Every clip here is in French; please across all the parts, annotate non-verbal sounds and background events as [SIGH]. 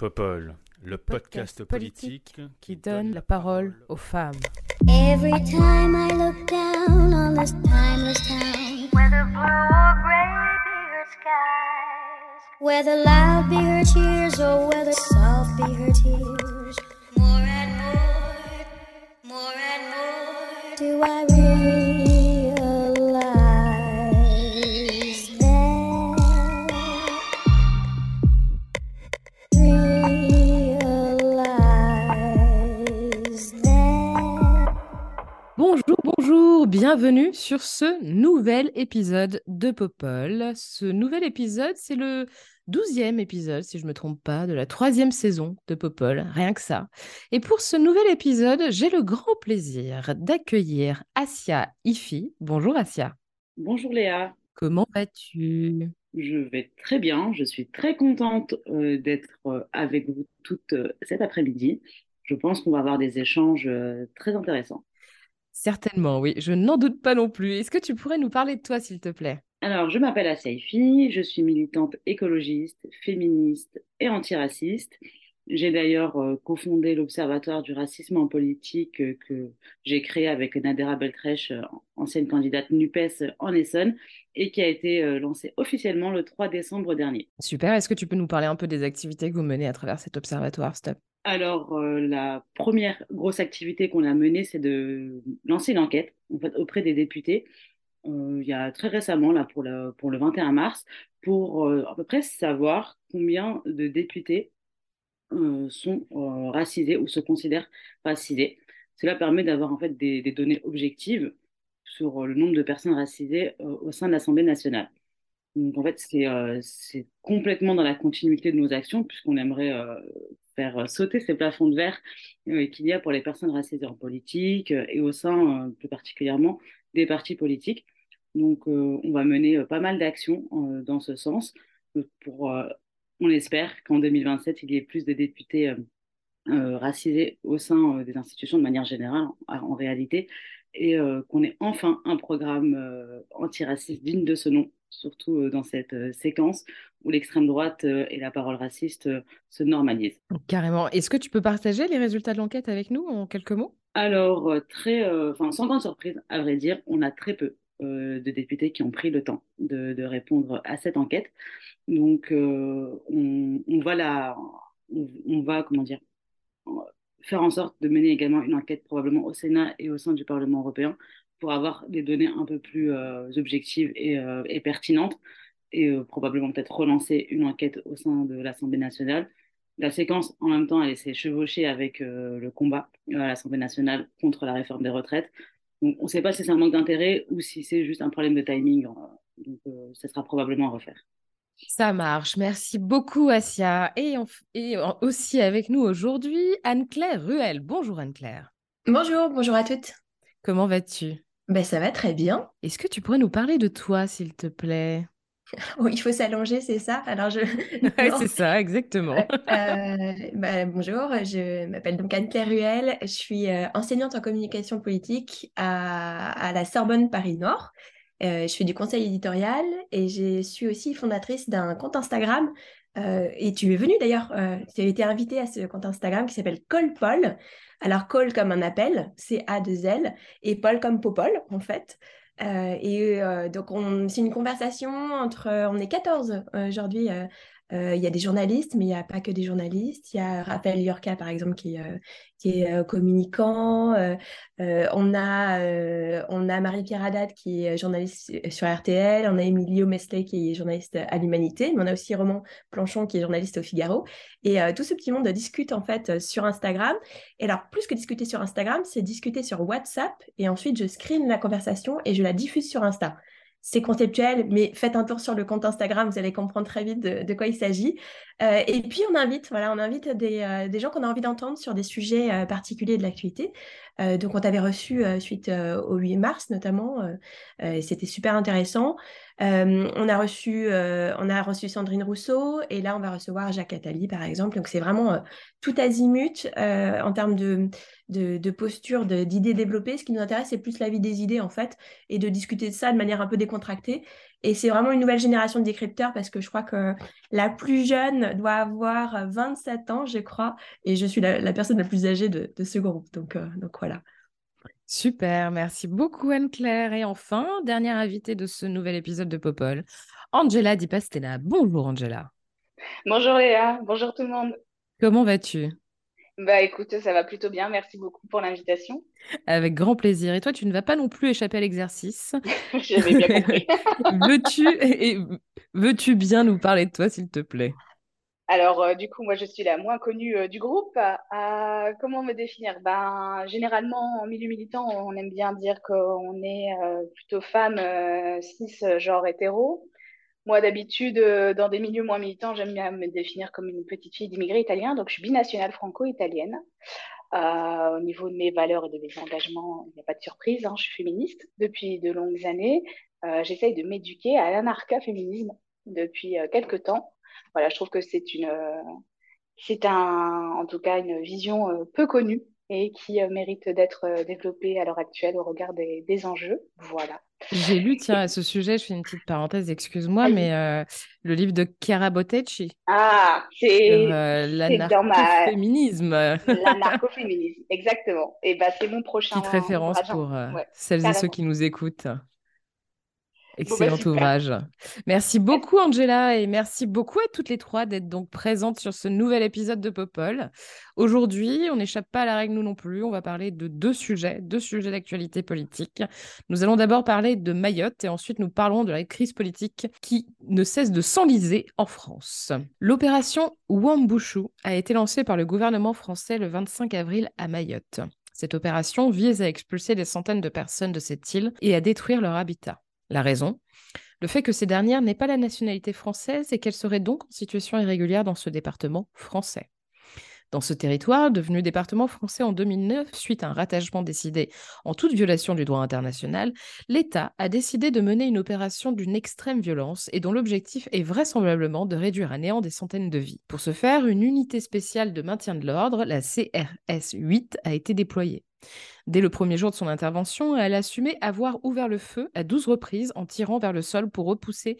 Popol, le podcast, politique, qui donne la parole aux femmes. Every time I look down on this timeless town, whether blue or gray be her skies, whether loud be her cheers or whether soft be her tears, more and more, more and more, do I bienvenue sur ce nouvel épisode de Popol. Ce nouvel épisode, c'est le douzième épisode, si je ne me trompe pas, de la troisième saison de Popol, rien que ça. Et pour ce nouvel épisode, j'ai le grand plaisir d'accueillir Asia Ifi. Bonjour Asia, Bonjour Léa, comment vas-tu? Je vais très bien, je suis très contente euh, d'être euh, avec vous toute euh, cet après-midi. Je pense qu'on va avoir des échanges euh, très intéressants. Certainement, oui, je n'en doute pas non plus. Est-ce que tu pourrais nous parler de toi, s'il te plaît? Alors, je m'appelle Asaifi, je suis militante écologiste, féministe et antiraciste. J'ai d'ailleurs euh, cofondé l'Observatoire du racisme en politique euh, que j'ai créé avec Nadera Beltrèche, euh, ancienne candidate NUPES en Essonne, et qui a été lancé officiellement le 3 décembre dernier. Super, est-ce que tu peux nous parler un peu des activités que vous menez à travers cet observatoire, stop Alors, euh, la première grosse activité qu'on a menée, c'est de lancer une auprès des députés, il y a très récemment, là, pour le, pour le 21 mars, pour euh, à peu près savoir combien de députés euh, sont racisés ou se considèrent racisés. Cela permet d'avoir en fait des, données objectives sur le nombre de personnes racisées au sein de l'Assemblée nationale. Donc, en fait, c'est euh, complètement dans la continuité de nos actions, puisqu'on aimerait euh, faire sauter ces plafonds de verre euh, qu'il y a pour les personnes racisées en politique euh, et au sein, euh, plus particulièrement, des partis politiques. Donc, euh, on va mener euh, pas mal d'actions euh, dans ce sens euh, pour, euh, on espère qu'en 2027, il y ait plus de députés euh, euh, racisés au sein euh, des institutions de manière générale, en, en réalité, et euh, qu'on ait enfin un programme euh, antiraciste digne de ce nom, surtout euh, dans cette euh, séquence où l'extrême droite euh, et la parole raciste se normalisent. Carrément. Est-ce que tu peux partager les résultats de l'enquête avec nous en quelques mots? Alors, très, euh, sans grande surprise, à vrai dire, on a très peu euh, de députés qui ont pris le temps de, de répondre à cette enquête. Donc, euh, on, on va la, on, on va, comment dire, faire en sorte de mener également une enquête probablement au Sénat et au sein du Parlement européen pour avoir des données un peu plus euh, objectives et, euh, et pertinentes et euh, probablement peut-être relancer une enquête au sein de l'Assemblée nationale. La séquence, en même temps, elle s'est chevauchée avec euh, le combat à l'Assemblée nationale contre la réforme des retraites. Donc, on ne sait pas si c'est un manque d'intérêt ou si c'est juste un problème de timing. euh, Donc, euh, ce sera probablement à refaire. Ça marche. Merci beaucoup, Asia. Et, aussi avec nous aujourd'hui, Anne-Claire Ruel. Bonjour, Anne-Claire. Bonjour, bonjour à toutes. Comment vas-tu? Ben, ça va très bien. Est-ce que tu pourrais nous parler de toi, s'il te plaît? Oh, il faut s'allonger, c'est ça? Alors, je... [LAUGHS] Ouais, c'est ça, exactement. Euh, bah, bonjour, je m'appelle donc Anne-Claire Ruel. Je suis euh, enseignante en communication politique à, à la Sorbonne Paris-Nord. Euh, je fais du conseil éditorial et je suis aussi fondatrice d'un compte Instagram. Euh, et tu es venue d'ailleurs, tu as été invitée à ce compte Instagram qui s'appelle Call Paul. Alors, call comme un appel, C-A-2-L, et Paul comme Popol, en fait. Euh, et euh, donc, on- c'est une conversation entre. On est 14 euh, aujourd'hui. Euh, Il y a des journalistes, mais il n'y a pas que des journalistes. Il y a Raphaël Yorka, par exemple, qui, est, euh, euh, communicant. On a, Marie-Pierre Haddad, qui est journaliste sur RTL. On a Emilio Mesley, qui est journaliste à l'Humanité. Mais on a aussi Roman Planchon, qui est journaliste au Figaro. Et tout ce petit monde discute, en fait, sur Instagram. Et alors, plus que discuter sur Instagram, c'est discuter sur WhatsApp. Et ensuite, je screen la conversation et je la diffuse sur Insta. C'est conceptuel, mais faites un tour sur le compte Instagram, vous allez comprendre très vite de, quoi il s'agit. Euh, et puis, on invite, voilà, on invite des, euh, des gens qu'on a envie d'entendre sur des sujets euh, particuliers de l'actualité. Donc, on t'avait reçu suite au 8 mars, notamment, c'était super intéressant. on, a reçu, on a reçu Sandrine Rousseau et là, on va recevoir Jacques Attali, par exemple. Donc, c'est vraiment tout azimut en termes de posture, d'idées développées. Ce qui nous intéresse, c'est plus la vie des idées, en fait, et de discuter de ça de manière un peu décontractée. Et c'est vraiment une nouvelle génération de décrypteurs parce que je crois que la plus jeune doit avoir 27 ans, je crois, et je suis la, personne la plus âgée de, ce groupe. Donc, euh, donc voilà. Super, merci beaucoup Anne-Claire. Et enfin, dernière invitée de ce nouvel épisode de Popol, Angela Di Pastella. Bonjour Angela. Bonjour Léa, bonjour tout le monde. Comment vas-tu? Bah écoute, ça va plutôt bien. Merci beaucoup pour l'invitation. Avec grand plaisir. Et toi, tu ne vas pas non plus échapper à l'exercice. [LAUGHS] J'avais bien compris. [LAUGHS] veux-tu veux-tu bien nous parler de toi, s'il te plaît? Alors, euh, du coup, moi, je suis la moins connue euh, du groupe. comment me définir? Ben, généralement, en milieu militant, on aime bien dire qu'on est euh, plutôt femme cis, genre hétéro. Moi, d'habitude, euh, dans des milieux moins militants, j'aime bien me définir comme une petite fille d'immigrés italiens. Donc, je suis binationale franco-italienne. Euh, au niveau de mes valeurs et de mes engagements, il n'y a pas de surprise. Hein, je suis féministe depuis de longues années. Euh, j'essaye de m'éduquer à l'anarcha-féminisme depuis quelques temps. Voilà, je trouve que c'est une, c'est un, en tout cas, une vision peu connue et qui mérite d'être développée à l'heure actuelle au regard des, des enjeux. Voilà. J'ai lu, tiens, à ce sujet, je fais une petite parenthèse, excuse-moi, mais euh, le livre de Chiara Bottecci. Ah, c'est euh, l'anarcho-féminisme. [LAUGHS] L'anarcho-féminisme, exactement. Et bah, c'est mon prochain. Petite référence pour euh, celles et ceux qui nous écoutent. Bah, Excellent ouvrage. Merci beaucoup Angela et merci beaucoup à toutes les trois d'être donc présentes sur ce nouvel épisode de Popol. Aujourd'hui, on n'échappe pas à la règle nous non plus, on va parler de deux sujets, deux sujets d'actualité politique. Nous allons d'abord parler de Mayotte et ensuite nous parlons de la crise politique qui ne cesse de s'enliser en France. L'opération Wambushu a été lancée par le gouvernement français le 25 avril à Mayotte. Cette opération vise à expulser des centaines de personnes de cette île et à détruire leur habitat. La raison Le fait que ces dernières n'aient pas la nationalité française et qu'elles seraient donc en situation irrégulière dans ce département français. Dans ce territoire, devenu département français en 2009 suite à un rattachement décidé en toute violation du droit international, l'État a décidé de mener une opération d'une extrême violence et dont l'objectif est vraisemblablement de réduire à néant des centaines de vies. Pour ce faire, une unité spéciale de maintien de l'ordre, la CRS 8, a été déployée. Dès le premier jour de son intervention, elle assumait avoir ouvert le feu à 12 reprises en tirant vers le sol pour repousser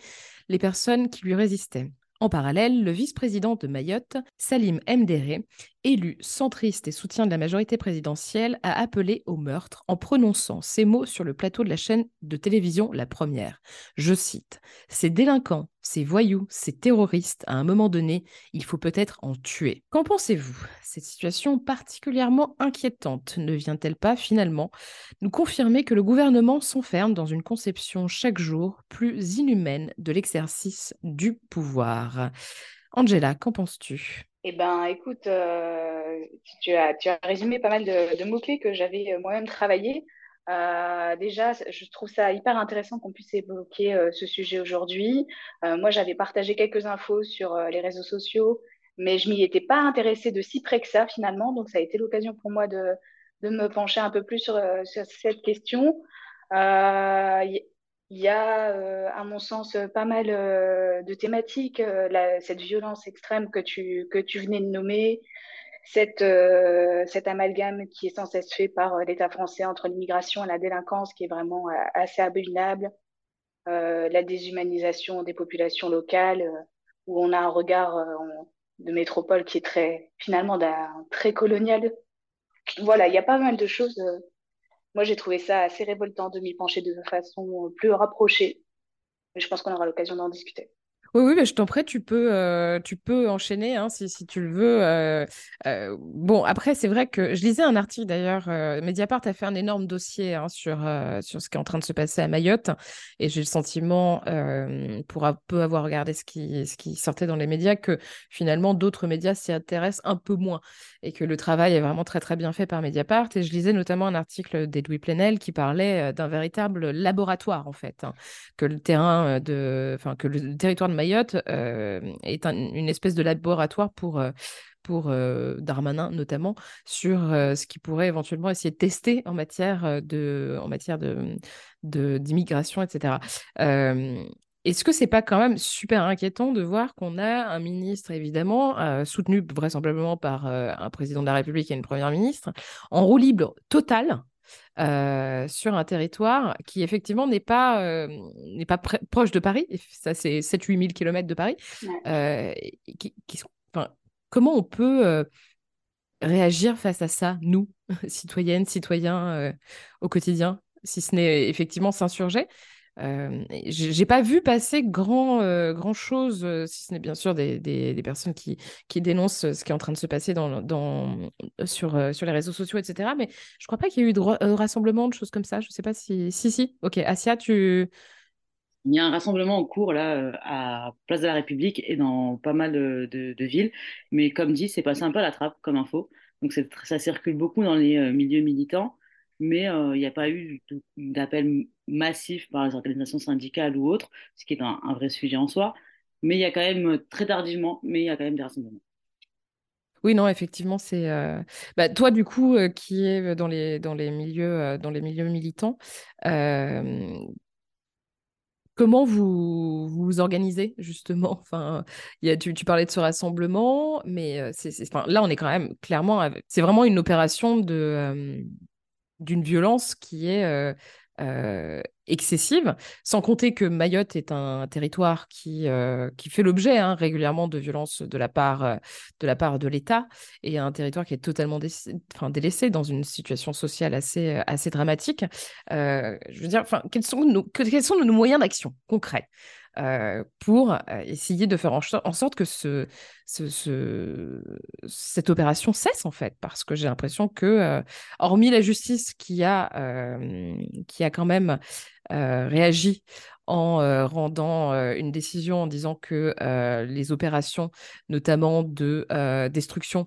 les personnes qui lui résistaient. En parallèle, le vice-président de Mayotte, Salim Mdere, élu centriste et soutien de la majorité présidentielle, a appelé au meurtre en prononçant ces mots sur le plateau de la chaîne de télévision La Première. Je cite Ces délinquants, ces voyous, ces terroristes, à un moment donné, il faut peut-être en tuer. Qu'en pensez-vous? Cette situation particulièrement inquiétante ne vient-elle pas finalement nous confirmer que le gouvernement s'enferme dans une conception chaque jour plus inhumaine de l'exercice du pouvoir? Angela, qu'en penses-tu? Eh ben, écoute, euh, tu, as, tu as résumé pas mal de, mots-clés que j'avais euh, moi-même travaillé. Euh, déjà, je trouve ça hyper intéressant qu'on puisse évoquer ce sujet aujourd'hui. moi, j'avais partagé quelques infos sur les réseaux sociaux, mais je m'y étais pas intéressée de si près que ça finalement. Donc, ça a été l'occasion pour moi de, de, me pencher un peu plus sur, sur cette question. Y a, euh, à mon sens, pas mal euh, de thématiques. Euh, cette violence extrême que tu, que tu venais de nommer, cette, cet amalgame qui est sans cesse fait par l'État français entre l'immigration et la délinquance, qui est vraiment assez abominable, la déshumanisation des populations locales, où on a un regard de métropole qui est très, finalement, très colonial. Voilà, il y a pas mal de choses moi, j'ai trouvé ça assez révoltant de m'y pencher de façon euh, plus rapprochée. Mais je pense qu'on aura l'occasion d'en discuter. Oui, oui, mais je t'en prie, tu peux, euh, tu peux enchaîner hein, si, si, tu le veux. Euh, euh, bon, après, c'est vrai que je lisais un article d'ailleurs, Mediapart a fait un énorme dossier hein, sur, sur ce qui est en train de se passer à Mayotte, et j'ai le sentiment, pour un peu avoir regardé ce qui, ce qui sortait dans les médias, que finalement d'autres médias s'y intéressent un peu moins, et que le travail est vraiment très très bien fait par Mediapart. Et je lisais notamment un article d'Edoui Plenel qui parlait d'un véritable laboratoire en fait, hein, que le terrain de, enfin que le territoire de Mayotte euh, est une espèce de laboratoire pour, euh, pour euh, Darmanin notamment, sur ce qui pourrait éventuellement essayer de tester en matière de, en matière de, d'immigration, etc. est-ce que c'est pas quand même super inquiétant de voir qu'on a un ministre, évidemment, soutenu vraisemblablement par un président de la République et une première ministre, en roue libre totale euh, sur un territoire qui, effectivement, n'est pas, n'est pas proche de Paris, ça c'est 7-8 000 km de Paris. Qui, comment on peut réagir face à ça, nous, [LAUGHS] citoyennes, citoyens, au quotidien, si ce n'est effectivement s'insurger? Euh, j'ai pas vu passer grand, grand chose, si ce n'est bien sûr des, des, personnes qui, qui dénoncent ce qui est en train de se passer dans, dans, sur, sur les réseaux sociaux, etc. Mais je crois pas qu'il y ait eu de, rassemblement, de choses comme ça. Je sais pas si. Si, si. Ok, Asia, tu. Il y a un rassemblement en cours là à Place de la République et dans pas mal de, de, villes. Mais comme dit, c'est passé un peu à la trappe comme info. Donc ça circule beaucoup dans les milieux militants mais il n'y a pas eu d'appel massif par les organisations syndicales ou autres, ce qui est un, vrai sujet en soi. Mais il y a quand même, très tardivement, mais il y a quand même des rassemblements. Oui, non, effectivement, c'est. Bah, toi, du coup, qui est dans les, dans les, milieux, dans les milieux militants, comment vous vous organisez, justement? [LAUGHS] Enfin, tu, tu, parlais de ce rassemblement, mais c'est, enfin, là, on est quand même clairement. C'est vraiment une opération de d'une violence qui est euh, euh, excessive, sans compter que Mayotte est un territoire qui, euh, qui fait l'objet hein, régulièrement de violences de la part de la part de l'État et un territoire qui est totalement délaissé dans une situation sociale assez, assez dramatique. je veux dire, quels sont nos, quels sont nos moyens d'action concrets? Euh, pour euh, essayer de faire en, sorte que ce, ce, cette opération cesse, en fait, parce que j'ai l'impression que, euh, hormis la justice qui a quand même réagi en rendant une décision en disant que les opérations, notamment de destruction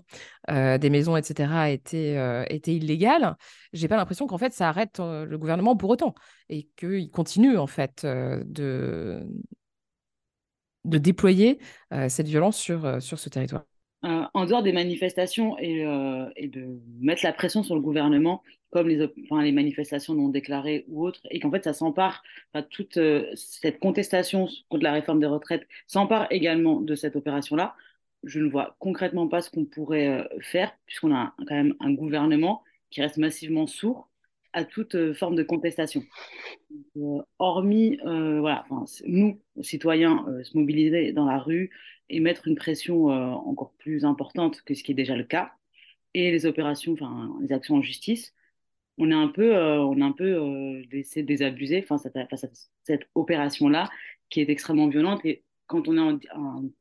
des maisons, etc., étaient, étaient illégales, j'ai pas l'impression qu'en fait ça arrête le gouvernement pour autant et qu'il continue en fait de, de déployer euh, cette violence sur, euh, sur ce territoire. Euh, en dehors des manifestations et, de mettre la pression sur le gouvernement, comme les, manifestations non déclarées ou autres, et qu'en fait ça s'empare, toute cette contestation contre la réforme des retraites s'empare également de cette opération-là, je ne vois concrètement pas ce qu'on pourrait faire, puisqu'on a quand même un gouvernement qui reste massivement sourd à toute euh, forme de contestation. Euh, hormis, euh, voilà, nous, citoyens, se mobiliser dans la rue et mettre une pression encore plus importante que ce qui est déjà le cas, et les opérations, enfin, les actions en justice, on est un peu, on est un peu laissé désabusé face à, cette opération-là qui est extrêmement violente. Et quand on est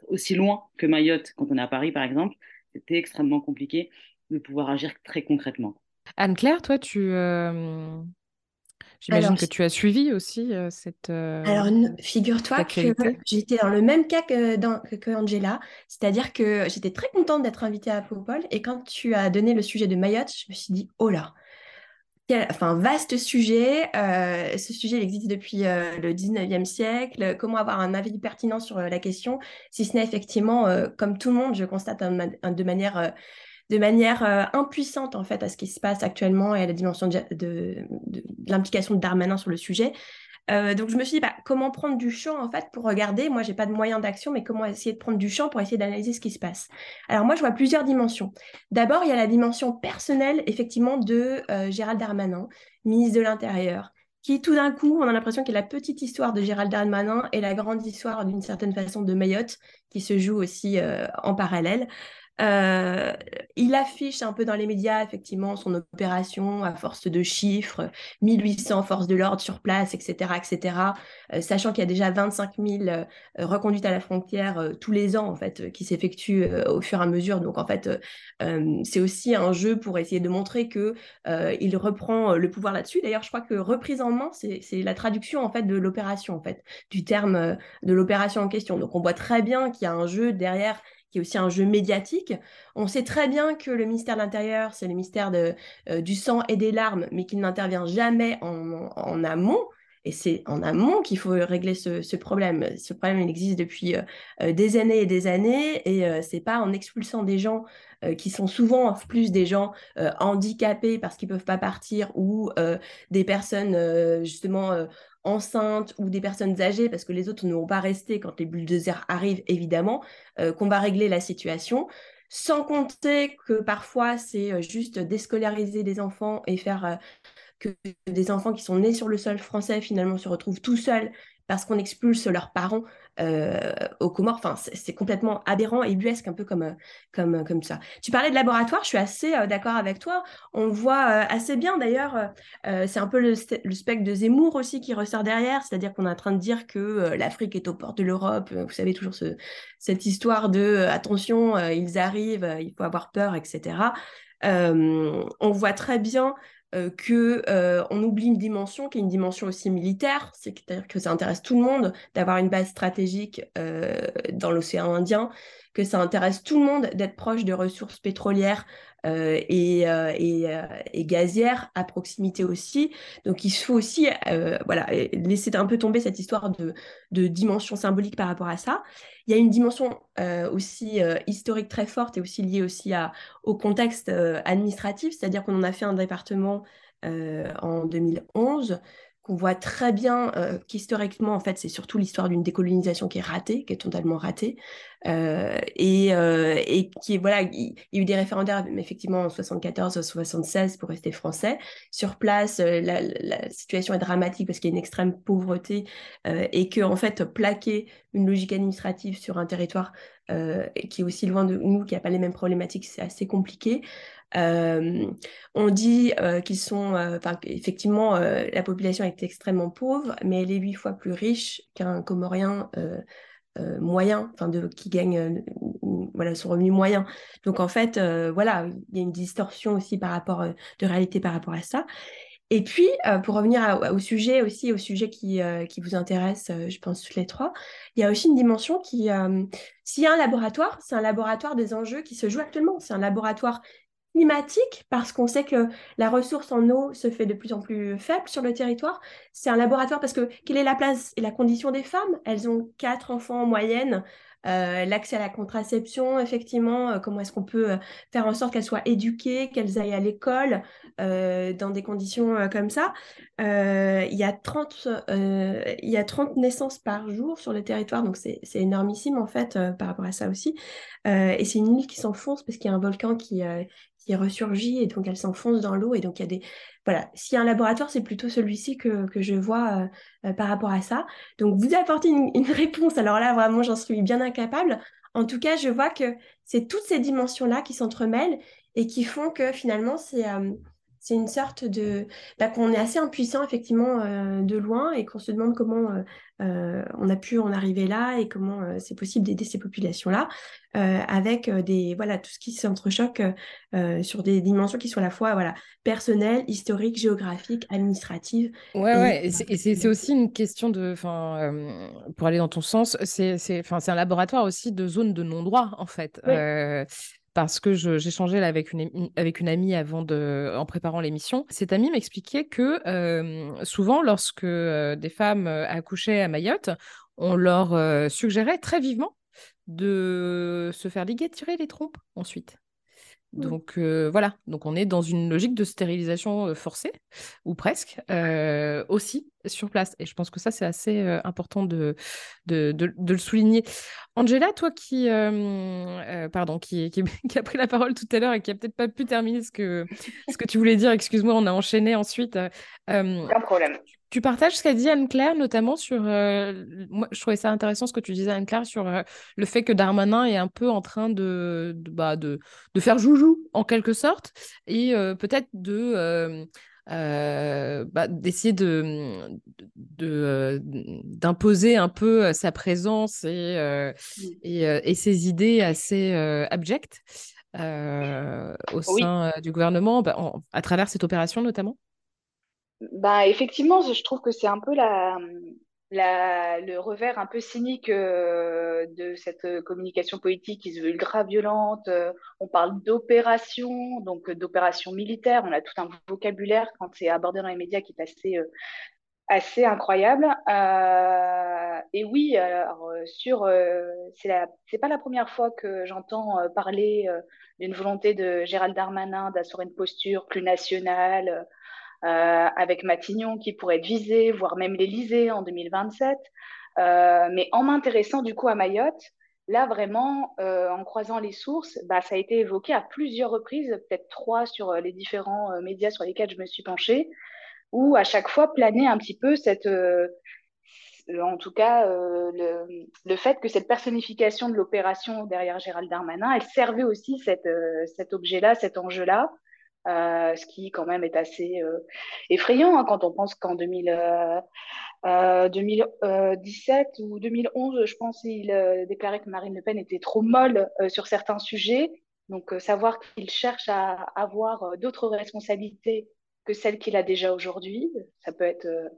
aussi loin que Mayotte, quand on est à Paris par exemple, c'était extrêmement compliqué de pouvoir agir très concrètement. Anne-Claire, toi, tu, euh, j'imagine que tu as suivi aussi euh, cette. Euh, alors, figure-toi que j'étais dans le même cas que, dans, que, Angela, c'est-à-dire que j'étais très contente d'être invitée à Popol, et quand tu as donné le sujet de Mayotte, je me suis dit, oh là, enfin, vaste sujet. ce sujet existe depuis le 19e siècle. Comment avoir un avis pertinent sur la question, si ce n'est effectivement, comme tout le monde, je constate de manière euh, impuissante en fait à ce qui se passe actuellement et à la dimension de, l'implication de Darmanin sur le sujet. Euh, donc je me suis dit bah, comment prendre du champ en fait pour regarder? Moi j'ai pas de moyens d'action, mais comment essayer de prendre du champ pour essayer d'analyser ce qui se passe? Alors moi je vois plusieurs dimensions. D'abord il y a la dimension personnelle effectivement de euh, Gérald Darmanin, ministre de l'Intérieur, qui tout d'un coup, on a l'impression qu'il y la petite histoire de Gérald Darmanin et la grande histoire d'une certaine façon de Mayotte qui se joue aussi en parallèle. Euh, il affiche un peu dans les médias, effectivement, son opération à force de chiffres, 1800 forces de l'ordre sur place, etc., etc., euh, sachant qu'il y a déjà 25 000 euh, reconduites à la frontière tous les ans, en fait, qui s'effectuent au fur et à mesure. Donc, en fait, c'est aussi un jeu pour essayer de montrer que il reprend le pouvoir là-dessus. D'ailleurs, je crois que reprise en main, c'est la traduction, en fait, de l'opération, en fait, du terme de l'opération en question. Donc, on voit très bien qu'il y a un jeu derrière qui est aussi un jeu médiatique. On sait très bien que le ministère de l'Intérieur, c'est le ministère euh, du sang et des larmes, mais qu'il n'intervient jamais en, amont. Et c'est en amont qu'il faut régler ce, problème. Ce problème, il existe depuis des années et des années, et c'est pas en expulsant des gens qui sont souvent plus des gens handicapés parce qu'ils peuvent pas partir ou des personnes justement enceintes ou des personnes âgées parce que les autres ne vont pas rester quand les bulldozers arrivent évidemment qu'on va régler la situation. Sans compter que parfois, c'est euh, juste déscolariser des enfants et faire euh, que des enfants qui sont nés sur le sol français finalement se retrouvent tout seuls parce qu'on expulse leurs parents euh, aux Comores. Enfin, c'est complètement aberrant et buesque, un peu comme, euh, comme, euh, comme ça. Tu parlais de laboratoire, je suis assez d'accord avec toi. On voit assez bien d'ailleurs, c'est un peu le, spectre de Zemmour aussi qui ressort derrière, c'est-à-dire qu'on est en train de dire que l'Afrique est aux portes de l'Europe. Vous savez, toujours ce, cette histoire de attention, ils arrivent, il faut avoir peur, etc. on voit très bien euh, que euh, on oublie une dimension qui est une dimension aussi militaire, c'est-à-dire que ça intéresse tout le monde d'avoir une base stratégique euh, dans l'océan Indien, que ça intéresse tout le monde d'être proche de ressources pétrolières euh, et, euh, euh, et, gazières à proximité aussi. Donc il faut aussi voilà, laisser un peu tomber cette histoire de, de, dimension symbolique par rapport à ça. Il y a une dimension aussi historique très forte et aussi liée aussi à, au contexte administratif, c'est-à-dire qu'on en a fait un département en 2011 qu'on voit très bien euh, qu'historiquement, en fait, c'est surtout l'histoire d'une décolonisation qui est ratée, qui est totalement ratée, euh, et, euh, et, qui voilà, il, y a eu des référendaires, effectivement, en 74, 76, pour rester français. Sur place, la, la, situation est dramatique parce qu'il y a une extrême pauvreté, et que, fait, plaquer une logique administrative sur un territoire qui est aussi loin de nous, qui n'a pas les mêmes problématiques, c'est assez compliqué. Euh, on dit euh, qu'ils sont, euh, effectivement, la population est extrêmement pauvre, mais elle est huit fois plus riche qu'un Comorien moyen, enfin, de, qui gagne voilà, son revenu moyen. Donc, en fait, voilà, il y a une distorsion aussi par rapport, de réalité par rapport à ça. Et puis, pour revenir au sujet aussi, au sujet qui, qui vous intéresse, je pense toutes les trois, il y a aussi une dimension qui, s'il y a un laboratoire, c'est un laboratoire des enjeux qui se jouent actuellement. C'est un laboratoire climatique, parce qu'on sait que la ressource en eau se fait de plus en plus faible sur le territoire. C'est un laboratoire parce que quelle est la place et la condition des femmes? Elles ont quatre enfants en moyenne. Euh, l'accès à la contraception, effectivement, euh, comment est-ce qu'on peut euh, faire en sorte qu'elles soient éduquées, qu'elles aillent à l'école dans des conditions comme ça. il, y a 30, il y a 30 naissances par jour sur le territoire, donc c'est énormissime en fait par rapport à ça aussi. et c'est une île qui s'enfonce parce qu'il y a un volcan qui, qui ressurgit et donc elle s'enfonce dans l'eau et donc il y a des voilà s'il y a un laboratoire c'est plutôt celui-ci que, je vois euh, euh, par rapport à ça. Donc vous apportez une, réponse. Alors là vraiment j'en suis bien incapable. En tout cas je vois que c'est toutes ces dimensions là qui s'entremêlent et qui font que finalement c'est euh, c'est une sorte de bah, qu'on est assez impuissant effectivement de loin et qu'on se demande comment on a pu en arriver là et comment c'est possible d'aider ces populations là avec des voilà tout ce qui s'entrechoque sur des dimensions qui sont à la fois voilà personnelles historiques géographiques administratives ouais et, ouais et c'est aussi une question de enfin pour aller dans ton sens c'est c'est un laboratoire aussi de zone de non droit en fait parce que j'échangeais avec une, avec une amie avant de, en préparant l'émission. Cette amie m'expliquait que souvent, lorsque des femmes accouchaient à Mayotte, on leur suggérait très vivement de se faire liguer, tirer les trompes ensuite. Mmh. Donc voilà, donc on est dans une logique de stérilisation forcée, ou presque, aussi sur place. Et je pense que ça, c'est assez important de, de, de, le souligner. Angela, toi qui, pardon, qui, [LAUGHS] qui, a pris la parole tout à l'heure et qui a peut-être pas pu terminer ce que, ce que tu voulais dire, excuse-moi, on a enchaîné ensuite. Aucun problème. Tu partages ce qu'a dit Anne-Claire, notamment sur. moi, je trouvais ça intéressant ce que tu disais, Anne-Claire, sur le fait que Darmanin est un peu en train de, de, bah, de, de faire joujou, en quelque sorte, et peut-être de euh, bah, d'essayer de, d'imposer un peu euh, sa présence et, euh, mmh. et, et, ses idées assez abjectes au sein du gouvernement, bah, à travers cette opération notamment bah, Effectivement, je trouve que c'est un peu la, le revers un peu cynique euh, de cette communication politique qui se veut ultra violente. Euh, on parle d'opération, donc d'opération militaire. On a tout un vocabulaire quand c'est abordé dans les médias qui est assez, euh, assez incroyable. Euh, et oui, alors, euh, sur, euh, c'est pas la première fois que j'entends parler d'une volonté de Gérald Darmanin d'assurer une posture plus nationale, avec Matignon qui pourrait être visé, voire même l'Élysée en 2027. mais en m'intéressant du coup à Mayotte, là vraiment, en croisant les sources, bah, ça a été évoqué à plusieurs reprises, peut-être trois sur les différents médias sur lesquels je me suis penchée où à chaque fois planait un petit peu cette, euh, en tout cas, euh, le, le, fait que cette personnification de l'opération derrière Gérald Darmanin, elle servait aussi cette, euh, cet objet-là, cet enjeu-là, ce qui quand même est assez effrayant hein, quand on pense qu'en 2017 ou 2011, je pense, il déclarait que Marine Le Pen était trop molle sur certains sujets. Donc, savoir qu'il cherche à avoir d'autres responsabilités que celle qu'il a déjà aujourd'hui, ça peut être euh,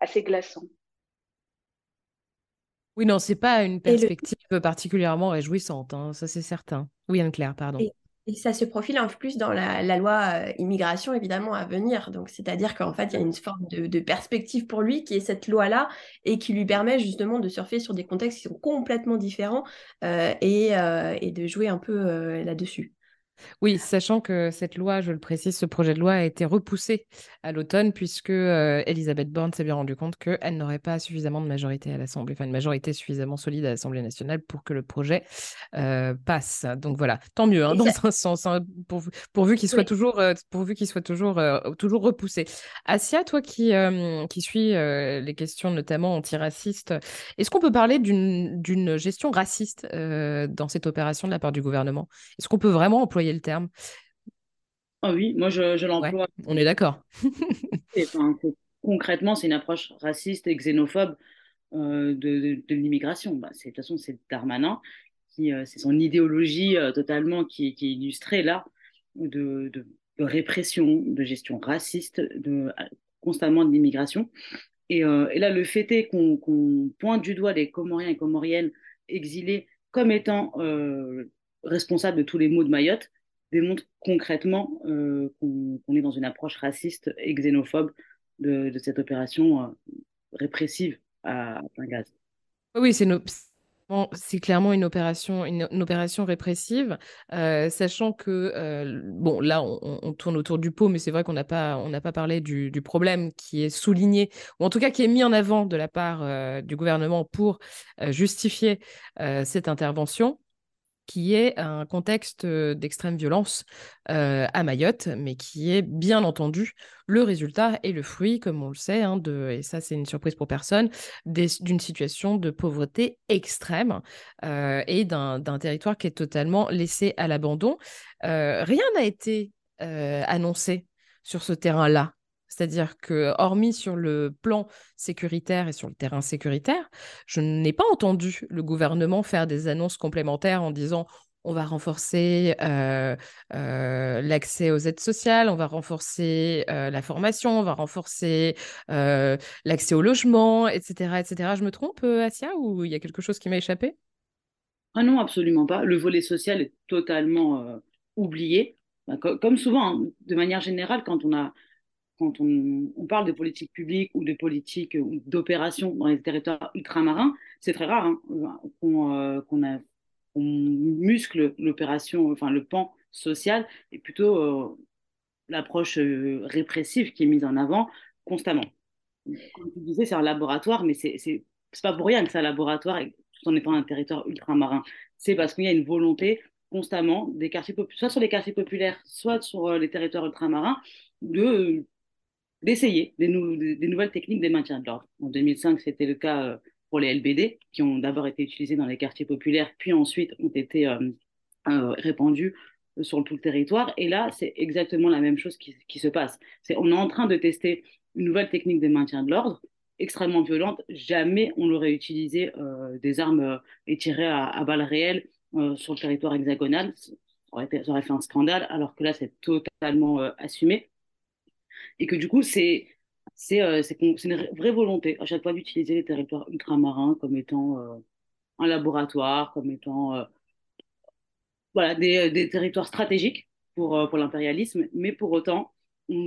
assez glaçant. Oui, non, c'est pas une perspective particulièrement réjouissante, hein, ça c'est certain. Oui, Anne-Claire, pardon. Et, ça se profile en plus dans la, loi euh, immigration, évidemment, à venir. Donc, c'est-à-dire qu'en fait, il y a une forme de, perspective pour lui qui est cette loi-là et qui lui permet justement de surfer sur des contextes qui sont complètement différents euh, et, et, de jouer un peu là-dessus. Oui, sachant que cette loi, je le précise, ce projet de loi a été repoussé à l'automne puisque euh, Elisabeth Borne s'est bien rendu compte qu'elle n'aurait pas suffisamment de majorité à l'Assemblée, enfin une majorité suffisamment solide à l'Assemblée nationale pour que le projet euh, passe. Donc voilà, tant mieux hein, dans un sens, hein, pourvu, qu'il soit toujours, euh, pourvu qu'il soit toujours, toujours repoussé. Asia, toi qui, qui suis les questions notamment antiracistes, est-ce qu'on peut parler d'une gestion raciste dans cette opération de la part du gouvernement? Est-ce qu'on peut vraiment employer le terme. Ah oui, moi je, l'emploie. on est d'accord. [LAUGHS] concrètement, c'est une approche raciste et xénophobe euh, de, l'immigration. Bah, de toute façon, c'est Darmanin, qui, euh, c'est son idéologie euh, totalement qui, qui, est illustrée là, de, répression, de gestion raciste, de, constamment de l'immigration. Et, là, le fait est qu'on pointe du doigt les Comoriens et Comoriennes exilés comme étant responsables de tous les maux de Mayotte, démontre concrètement euh, qu'on est dans une approche raciste et xénophobe de, cette opération euh, répressive à, plein. Oui, c'est clairement une opération, répressive, euh, sachant que, bon, là, on, tourne autour du pot, mais c'est vrai qu'on n'a pas, on pas parlé du, problème qui est souligné, ou en tout cas qui est mis en avant de la part du gouvernement pour justifier cette intervention qui est un contexte d'extrême violence à Mayotte, mais qui est bien entendu le résultat et le fruit, comme on le sait, hein, de, et ça c'est une surprise pour personne, d'une situation de pauvreté extrême et d'un territoire qui est totalement laissé à l'abandon. rien n'a été annoncé sur ce terrain-là c'est-à-dire que, hormis sur le plan sécuritaire et sur le terrain sécuritaire, je n'ai pas entendu le gouvernement faire des annonces complémentaires en disant on va renforcer euh, euh, l'accès aux aides sociales, on va renforcer euh, la formation, on va renforcer l'accès au logement, etc., etc. Je me trompe, Asia, ou il y a quelque chose qui m'a échappé? Ah non, absolument pas. Le volet social est totalement oublié. Bah, comme souvent, hein, de manière générale, quand on a quand on, parle de politique publique ou de politique ou d'opérations dans les territoires ultramarins, c'est très rare hein, euh, qu'on muscle l'opération, enfin le pan social, et plutôt euh, l'approche euh, répressive qui est mise en avant constamment. Comme tu c'est un laboratoire, mais c'est pas pour rien que c'est un laboratoire tout en étant un territoire ultramarin. C'est parce qu'il y a une volonté constamment des quartiers soit sur les quartiers populaires, soit sur les territoires ultramarins, de d'essayer des, nouvelles techniques de maintien de l'ordre. En 2005, c'était le cas euh, pour les LBD, qui ont d'abord été utilisés dans les quartiers populaires, puis ensuite ont été euh, euh, répandus sur tout le territoire. Et là, c'est exactement la même chose qui, se passe. C'est on est en train de tester une nouvelle technique de maintien de l'ordre extrêmement violente. Jamais on l'aurait utilisé des armes tiré à, balles réelles sur le territoire hexagonal. Aurait, ça aurait, fait un scandale, alors que là, c'est totalement assumé et que du coup, c'est c'est euh, une vraie volonté à chaque fois d'utiliser les territoires ultramarins comme étant euh, un laboratoire, comme étant euh, voilà, des, des, territoires stratégiques pour, pour l'impérialisme, mais pour autant, on,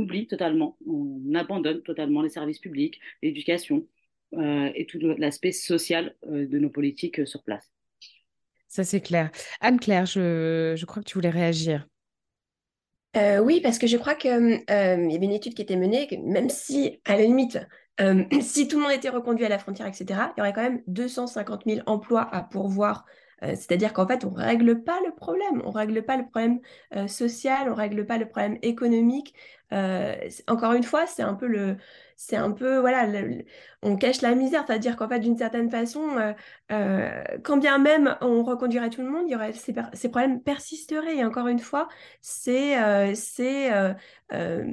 oublie totalement, on abandonne totalement les services publics, l'éducation et tout l'aspect social de nos politiques sur place. Ça, c'est clair. Anne-Claire, je, je, crois que tu voulais réagir. Oui, parce que je crois qu'il y avait une étude qui était menée, que même si, à la limite, [CLEARS THROAT] si tout le monde était reconduit à la frontière, etc., il y aurait quand même 250 000 emplois à pourvoir euh, c'est-à-dire qu'en fait, on ne règle pas le problème, on ne règle pas le problème euh, social, on ne règle pas le problème économique. Euh, encore une fois, c'est un peu le, c'est un peu, voilà, on cache la misère, c'est-à-dire qu'en fait, d'une certaine façon, euh, euh, quand bien même on reconduirait tout le monde, il y aurait, ces, problèmes persisteraient. Et encore une fois, c'est euh,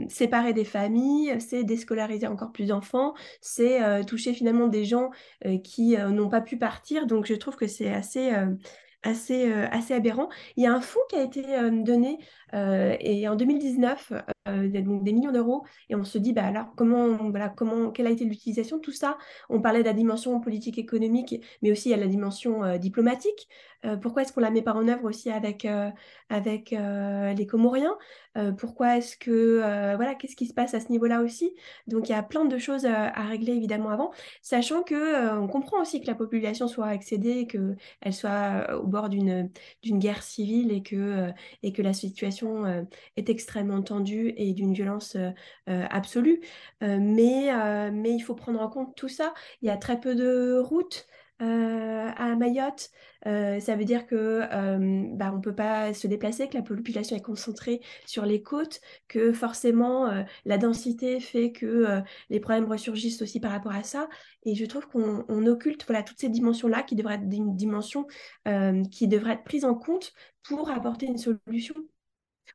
séparer des familles, c'est déscolariser encore plus d'enfants, c'est toucher finalement des gens qui n'ont pas pu partir. Donc, je trouve que c'est assez assez, assez aberrant. Il y a un fonds qui a été donné et en 2019 euh, donc des millions d'euros, et on se dit, bah alors, comment, voilà, comment, quelle a été l'utilisation de tout ça? On parlait de la dimension politique économique, mais aussi il la dimension euh, diplomatique. Euh, pourquoi est-ce qu'on la met pas en œuvre aussi avec, avec les Comoriens? Pourquoi est-ce que, voilà, qu'est-ce qui se passe à ce niveau-là aussi? Donc, il y a plein de choses à régler évidemment avant, sachant que on comprend aussi que la population soit excédée, qu'elle soit au bord d'une guerre civile et que, et que la situation est extrêmement tendue et d'une violence euh, euh, absolue. Euh, mais, mais il faut prendre en compte tout ça. Il y a très peu de routes. à Mayotte. ça veut dire que bah, on ne peut pas se déplacer, que la population est concentrée sur les côtes, que forcément la densité fait que les problèmes ressurgissent aussi par rapport à ça. Et je trouve qu'on occulte voilà, toutes ces dimensions-là qui devraient être des dimensions qui devraient être prises en compte pour apporter une solution.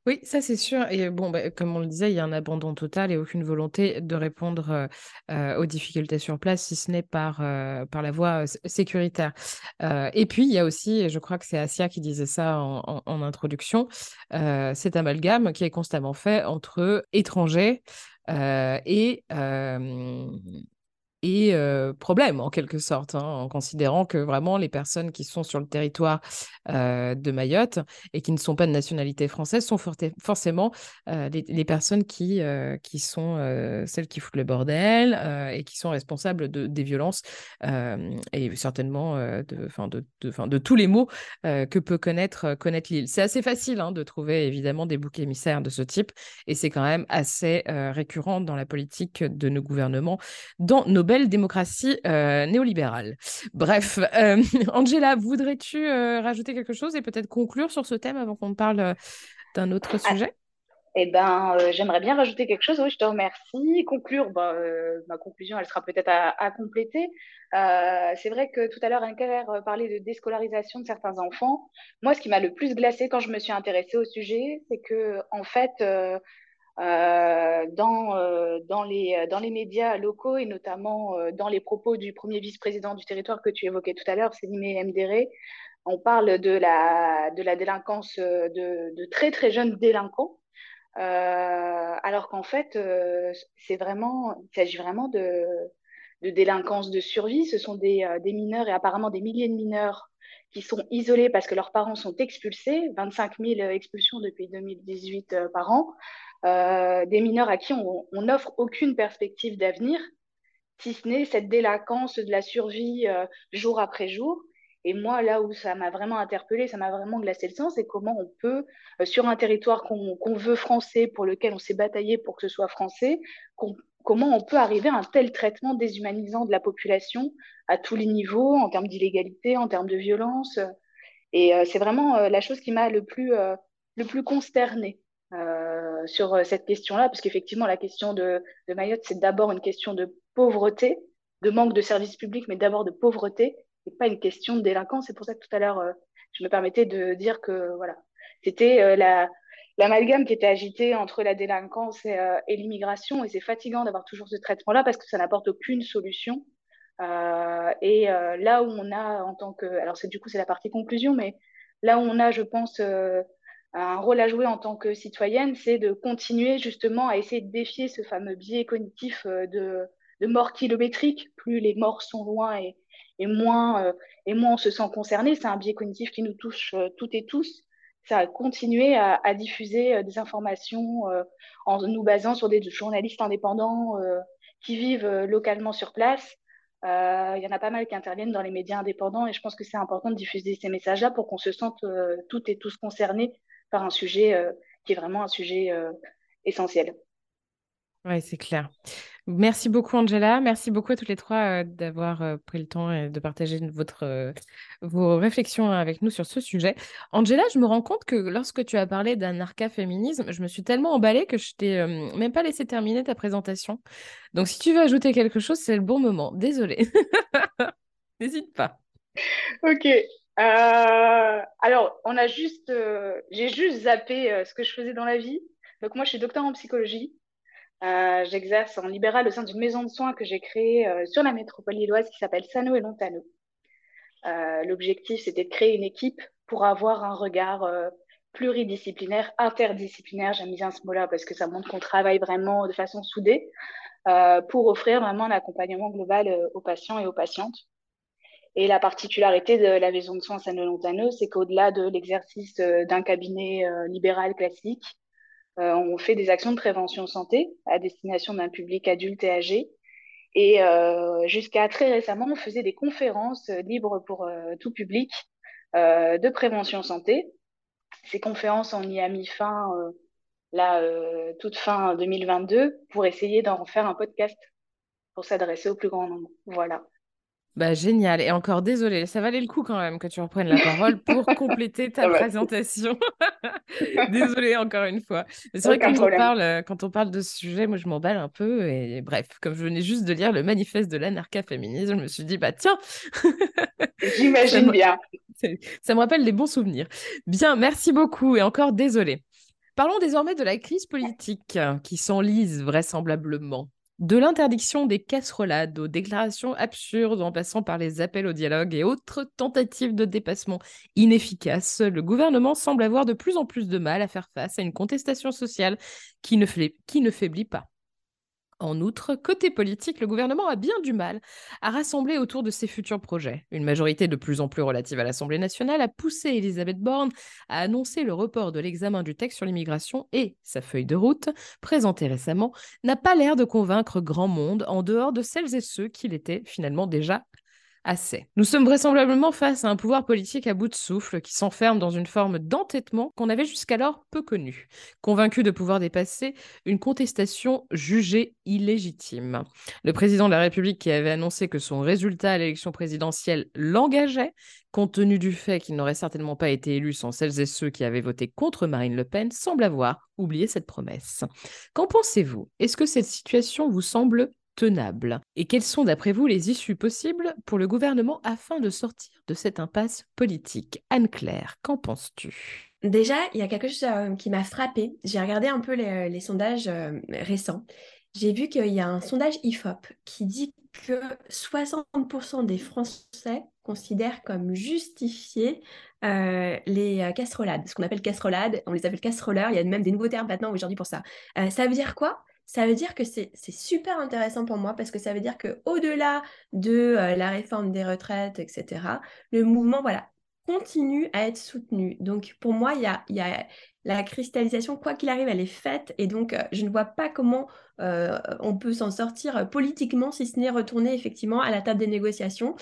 Oui, ça c'est sûr. Et bon, bah, comme on le disait, il y a un abandon total et aucune volonté de répondre aux difficultés sur place, si ce n'est par, par la voie sécuritaire. et puis, il y a aussi, je crois que c'est Asia qui disait ça en, introduction, cet amalgame qui est constamment fait entre étrangers et et problème en quelque sorte, hein, en considérant que vraiment les personnes qui sont sur le territoire de Mayotte et qui ne sont pas de nationalité française sont forcément les, personnes qui, qui sont celles qui foutent le bordel et qui sont responsables de, des violences et certainement de, de, de, de, tous les maux que peut connaître, connaître l'île. C'est assez facile hein, de trouver évidemment des boucs émissaires de ce type et c'est quand même assez récurrent dans la politique de nos gouvernements, dans nos belle démocratie euh, néolibérale. Bref, euh, [LAUGHS] Angela, voudrais-tu euh, rajouter quelque chose et peut-être conclure sur ce thème avant qu'on parle d'un autre ah, sujet? Eh ben, j'aimerais bien rajouter quelque chose. Oui, je te remercie. Conclure, bah, ma conclusion, elle sera peut-être à, compléter. c'est vrai que tout à l'heure, Inker parlait de déscolarisation de certains enfants. Moi, ce qui m'a le plus glacé quand je me suis intéressée au sujet, c'est que, en fait, euh, dans, euh, dans, les, médias locaux et notamment euh, dans les propos du premier vice-président du territoire que tu évoquais tout à l'heure, Sélimé Mdéré, on parle de la, délinquance de, très très jeunes délinquants, alors qu'en fait, il s'agit vraiment de, délinquance de survie. Ce sont des mineurs et apparemment des milliers de mineurs qui sont isolés parce que leurs parents sont expulsés, 25 000 expulsions depuis 2018 par an. Euh, des mineurs à qui on n'offre aucune perspective d'avenir, si ce n'est cette délinquance de la survie euh, jour après jour. Et moi, là où ça m'a vraiment interpellée, ça m'a vraiment glacé le sang, c'est comment on peut, euh, sur un territoire qu'on veut français, pour lequel on s'est bataillé pour que ce soit français, comment on peut arriver à un tel traitement déshumanisant de la population à tous les niveaux, en termes d'illégalité, en termes de violence. Et c'est vraiment la chose qui m'a le plus, le plus consternée. Euh, sur euh, cette question-là, parce qu'effectivement, la question de, Mayotte, c'est d'abord une question de pauvreté, de manque de services publics, mais d'abord de pauvreté, et pas une question de délinquance. C'est pour ça que tout à l'heure, euh, je me permettais de dire que voilà, c'était la l'amalgame qui était agité entre la délinquance et, l'immigration, et c'est fatigant d'avoir toujours ce traitement-là parce que ça n'apporte aucune solution. et là où on a, en tant que, alors c'est du coup c'est la partie conclusion, mais là où on a, je pense, un rôle à jouer en tant que citoyenne, c'est de continuer justement à essayer de défier ce fameux biais cognitif euh, de, de mort kilométrique. Plus les morts sont loin et, et moins, euh, et moins on se sent concerné. C'est un biais cognitif qui nous touche euh, toutes et tous. ça a continué à, diffuser des informations en nous basant sur des journalistes indépendants qui vivent localement sur place. Il y en a pas mal qui interviennent dans les médias indépendants et je pense que c'est important de diffuser ces messages-là pour qu'on se sente toutes et tous concernés par un sujet qui est vraiment un sujet essentiel. Oui, c'est clair. Merci beaucoup, Angela. Merci beaucoup à toutes les trois euh, d'avoir euh, pris le temps et de partager votre, euh, vos réflexions avec nous sur ce sujet. Angela, je me rends compte que lorsque tu as parlé d'un arca-féminisme, je me suis tellement emballée que je t'ai même pas laissé terminer ta présentation. Donc, si tu veux ajouter quelque chose, c'est le bon moment. Désolée. [LAUGHS] N'hésite pas. Ok. Alors, on a juste, j'ai juste zappé ce que je faisais dans la vie. Donc, moi, je suis docteur en psychologie. Euh, j'exerce en libéral au sein d'une maison de soins que j'ai créée euh, sur la métropole lilloise qui s'appelle Sano et Lontano. Euh, l'objectif, c'était de créer une équipe pour avoir un regard pluridisciplinaire, interdisciplinaire, j'aime bien ce mot-là parce que ça montre qu'on travaille vraiment de façon soudée pour offrir vraiment un accompagnement global aux patients et aux patientes. Et la particularité de la maison de soins Sano Lontano, c'est qu'au-delà de l'exercice d'un cabinet libéral classique, euh, on fait des actions de prévention santé à destination d'un public adulte et âgé. Et euh, jusqu'à très récemment, on faisait des conférences libres pour euh, tout public de prévention santé. Ces conférences, on y a mis fin là, toute fin 2022 pour essayer d'en faire un podcast pour s'adresser au plus grand nombre. Voilà. Bah, génial. Et encore désolé, ça valait le coup quand même que tu reprennes la parole pour [LAUGHS] compléter ta présentation. [LAUGHS] désolé encore une fois. C'est vrai que quand on, parle, euh, quand on parle de ce sujet, moi je m'emballe un peu. Et bref, comme je venais juste de lire le manifeste de l'anarcha-féminisme, je me suis dit, bah tiens [LAUGHS] J'imagine bien. Ça me rappelle des bons souvenirs. Bien, merci beaucoup et encore désolé. Parlons désormais de la crise politique qui s'enlise vraisemblablement. De l'interdiction des casserolades aux déclarations absurdes en passant par les appels au dialogue et autres tentatives de dépassement inefficaces, le gouvernement semble avoir de plus en plus de mal à faire face à une contestation sociale qui ne, qui ne faiblit pas. En outre, côté politique, le gouvernement a bien du mal à rassembler autour de ses futurs projets. Une majorité de plus en plus relative à l'Assemblée nationale a poussé Elisabeth Borne à annoncer le report de l'examen du texte sur l'immigration et sa feuille de route, présentée récemment, n'a pas l'air de convaincre grand monde en dehors de celles et ceux qui l'étaient finalement déjà Nous sommes vraisemblablement face à un pouvoir politique à bout de souffle qui s'enferme dans une forme d'entêtement qu'on avait jusqu'alors peu connue, convaincu de pouvoir dépasser une contestation jugée illégitime. Le président de la République qui avait annoncé que son résultat à l'élection présidentielle l'engageait, compte tenu du fait qu'il n'aurait certainement pas été élu sans celles et ceux qui avaient voté contre Marine Le Pen, semble avoir oublié cette promesse. Qu'en pensez-vous? Est-ce que cette situation vous semble Et quelles sont, d'après vous, les issues possibles pour le gouvernement afin de sortir de cette impasse politique? Anne-Claire, qu'en penses-tu? Déjà, il y a quelque chose euh, qui m'a frappé. J'ai regardé un peu les, euh, sondages euh, récents. J'ai vu qu'il y a un sondage IFOP qui dit que 60% des Français considèrent comme justifiées les casserolades. Ce qu'on appelle casserolades, on les appelle casseroleurs. Il y a même des nouveaux termes maintenant aujourd'hui pour ça. ça veut dire quoi? Ça veut dire que c'est super intéressant pour moi parce que ça veut dire qu'au-delà de euh, la réforme des retraites, etc., le mouvement voilà, continue à être soutenu. Donc pour moi, il y a, la cristallisation, quoi qu'il arrive, elle est faite et donc euh, je ne vois pas comment euh, on peut s'en sortir politiquement si ce n'est retourner effectivement à la table des négociations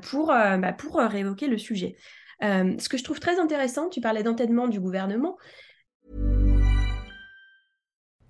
pour, bah, pour révoquer le sujet. ce que je trouve très intéressant, tu parlais d'entêtement du gouvernement,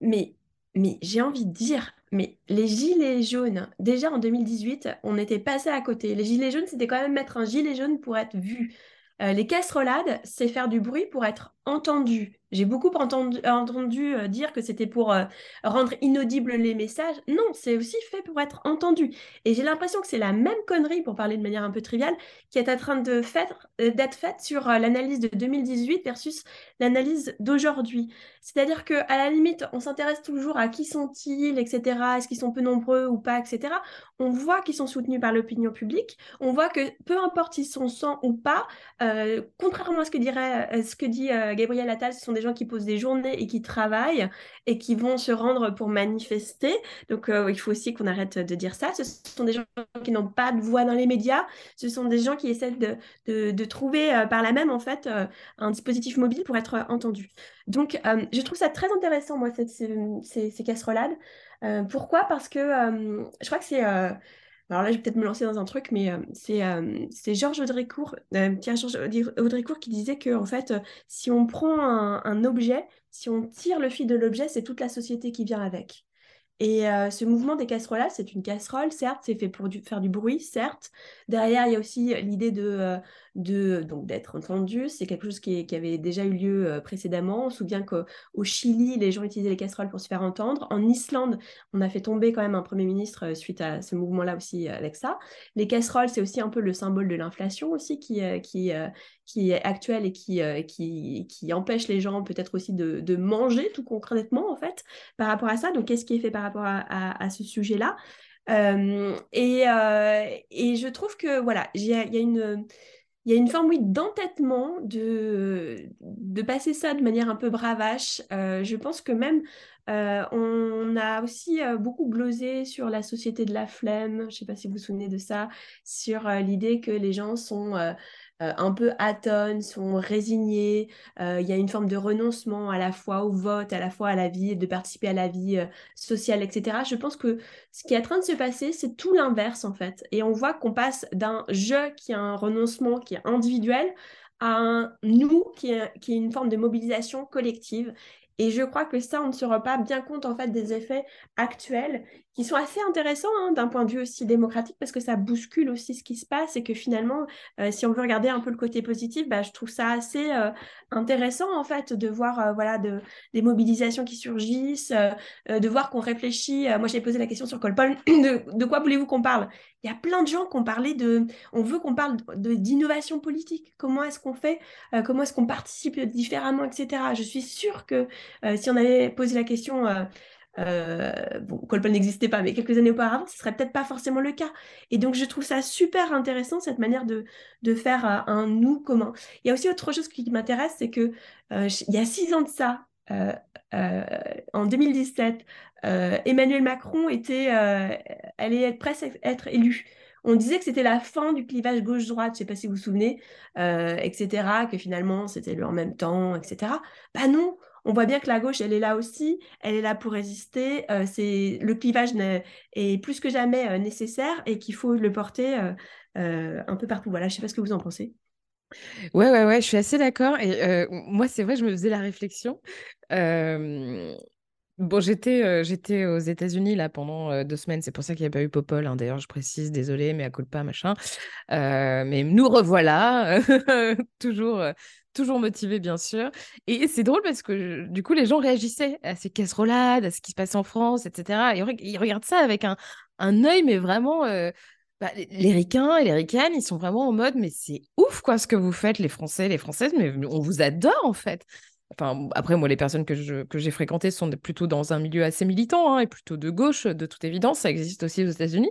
Mais, j'ai envie de dire, mais les gilets jaunes, déjà en 2018, on était passé à côté. Les gilets jaunes, c'était quand même mettre un gilet jaune pour être vu. Euh, les casserolades, c'est faire du bruit pour être entendu. J'ai beaucoup entendu, euh, dire que c'était pour euh, rendre inaudibles les messages. Non, c'est aussi fait pour être entendu. Et j'ai l'impression que c'est la même connerie, pour parler de manière un peu triviale, qui est en train euh, d'être faite sur l'analyse de 2018 versus l'analyse d'aujourd'hui. C'est-à-dire que à la limite, on s'intéresse toujours à qui sont-ils, etc. Est-ce qu'ils sont peu nombreux ou pas, etc. On voit qu'ils sont soutenus par l'opinion publique. On voit que peu importe s'ils sont sans ou pas, contrairement à ce que dirait, ce que dit Gabriel Attal, ce sont des gens qui posent des journées et qui travaillent et qui vont se rendre pour manifester. Donc, euh, il faut aussi qu'on arrête de dire ça. Ce sont des gens qui n'ont pas de voix dans les médias. Ce sont des gens qui essaient de, de, trouver euh, par là même, en fait, euh, un dispositif mobile pour être entendu. Donc, je trouve ça très intéressant, moi, cette, ces, ces, ces casserolades. pourquoi? Parce que je crois que c'est alors là, je vais peut-être me lancer dans un truc, mais euh, euh, c'est Georges Audricourt, euh, Audricourt qui disait que en fait, si on prend un, objet, si on tire le fil de l'objet, c'est toute la société qui vient avec. Et ce mouvement des casseroles c'est une casserole, certes, c'est fait pour faire du bruit, certes. Derrière, il y a aussi l'idée de, donc d'être entendu. C'est quelque chose qui, avait déjà eu lieu précédemment. On se souvient qu'au Chili, les gens utilisaient les casseroles pour se faire entendre. En Islande, on a fait tomber quand même un premier ministre suite à ce mouvement-là aussi avec ça. Les casseroles, c'est aussi un peu le symbole de l'inflation aussi qui, qui, qui est actuelle et qui, qui, qui empêche les gens peut-être aussi de, de, manger tout concrètement en fait par rapport à ça. Donc qu'est-ce qui est fait par rapport à, à, ce sujet-là? Et, et, je trouve que voilà, il y, a une il y a une forme, oui, d'entêtement, de, passer ça de manière un peu bravache. Euh, je pense que même, euh, on a aussi euh, beaucoup glosé sur la société de la flemme, je ne sais pas si vous vous souvenez de ça, sur l'idée que les gens sont euh, un peu atones, sont résignés. Euh, il y a une forme de renoncement à la fois au vote, à la fois à la vie, de participer à la vie euh, sociale, etc. Je pense que ce qui est en train de se passer, c'est tout l'inverse en fait. Et on voit qu'on passe d'un je qui a un renoncement qui est individuel à un nous est, qui est une forme de mobilisation collective. Et je crois que ça, on ne se rend pas bien compte en fait des effets actuels qui sont assez intéressants hein, d'un point de vue aussi démocratique parce que ça bouscule aussi ce qui se passe et que finalement, euh, si on veut regarder un peu le côté positif, bah, je trouve ça assez euh, intéressant en fait de voir euh, voilà de, des mobilisations qui surgissent, de voir qu'on réfléchit. moi, j'ai posé la question sur Colpol [CLEARS THROAT] de, quoi voulez-vous qu'on parle? Il y a plein de gens qui ont parlé de, on veut qu'on parle d'innovation politique. Comment est-ce qu'on fait? Comment est-ce qu'on participe différemment, etc. Je suis sûre que si on avait posé la question euh, bon, Colpol n'existait pas, mais quelques années auparavant, ce serait peut-être pas forcément le cas. Et donc, je trouve ça super intéressant, cette manière de, faire euh, un nous commun. Il y a aussi autre chose qui m'intéresse, c'est que euh, il y a six ans de ça, en 2017, Emmanuel Macron était, allait être presque être élu. On disait que c'était la fin du clivage gauche-droite, je ne sais pas si vous vous souvenez, etc., que finalement c'était le en même temps, etc. Bah non, on voit bien que la gauche, elle est là aussi, elle est là pour résister. Euh, c'est le clivage est plus que jamais euh, nécessaire et qu'il faut le porter euh, un peu partout. Voilà, je sais pas ce que vous en pensez. Ouais, ouais, ouais, je suis assez d'accord. Et moi, c'est vrai, je me faisais la réflexion. Bon, j'étais j'étais aux États-Unis là pendant deux semaines. C'est pour ça qu'il n'y a pas eu Popol. Hein. D'ailleurs, je précise, désolé, mais à coup de pas, machin. mais nous revoilà, [LAUGHS] toujours toujours motivé, bien sûr. Et c'est drôle parce que du coup, les gens réagissaient à ces casserolades, à ce qui se passe en France, etc. Et ils regardent ça avec un, un œil, mais vraiment. Euh, bah, les ricains et les ricaines, ils sont vraiment en mode, mais c'est ouf quoi ce que vous faites, les Français, les Françaises, mais on vous adore en fait. Enfin, après, moi, les personnes que, je, que j'ai fréquentées sont plutôt dans un milieu assez militant hein, et plutôt de gauche, de toute évidence. Ça existe aussi aux États-Unis.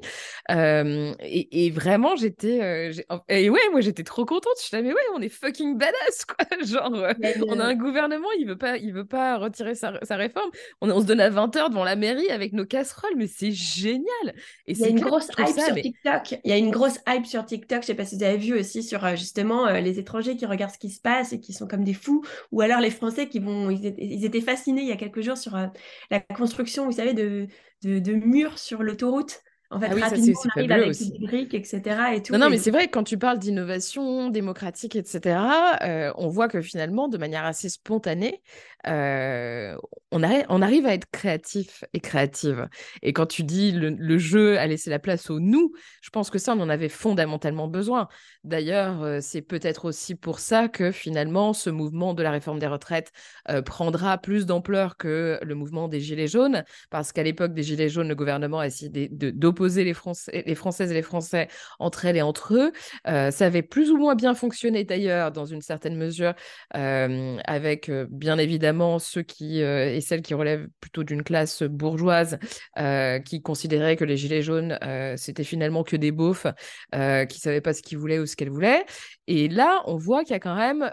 et, vraiment, j'étais. Euh, et ouais, moi, j'étais trop contente. Je disais, mais ouais, on est fucking badass, quoi. [LAUGHS] Genre, euh, on a un gouvernement, il veut pas, il veut pas retirer sa, sa réforme. On, on, se donne à 20 h devant la mairie avec nos casseroles, mais c'est génial. Et il y a une grosse hype sur TikTok. Il y a une grosse hype sur TikTok. Je sais pas si vous avez vu aussi sur euh, justement les étrangers qui regardent ce qui se passe et qui sont comme des fous, ou alors les Français qui vont, ils étaient, fascinés il y a quelques jours sur euh, la construction, vous savez, de, de, murs sur l'autoroute. En fait, Ah oui, rapidement, on arrive avec aussi. des briques, etc. Et tout, Non, non, et mais c'est vrai, quand tu parles d'innovation démocratique, etc., euh, on voit que finalement, de manière assez spontanée, on, arri- on arrive à être créatif et créative. Et quand tu dis le, jeu a laissé la place au nous, je pense que ça, on en avait fondamentalement besoin. D'ailleurs, c'est peut-être aussi pour ça que finalement, ce mouvement de la réforme des retraites prendra plus d'ampleur que le mouvement des Gilets jaunes, parce qu'à l'époque des Gilets jaunes, le gouvernement a essayé d'opposer les, les Françaises et les Français entre elles et entre eux. Ça avait plus ou moins bien fonctionné d'ailleurs, dans une certaine mesure, avec bien évidemment ceux qui euh, et celles qui relèvent plutôt d'une classe bourgeoise, euh, qui considéraient que les Gilets jaunes, euh, c'était finalement que des beaufs qui savaient pas ce qu'ils voulaient ou ce qu'elles voulaient. Et là, on voit qu'il y a quand même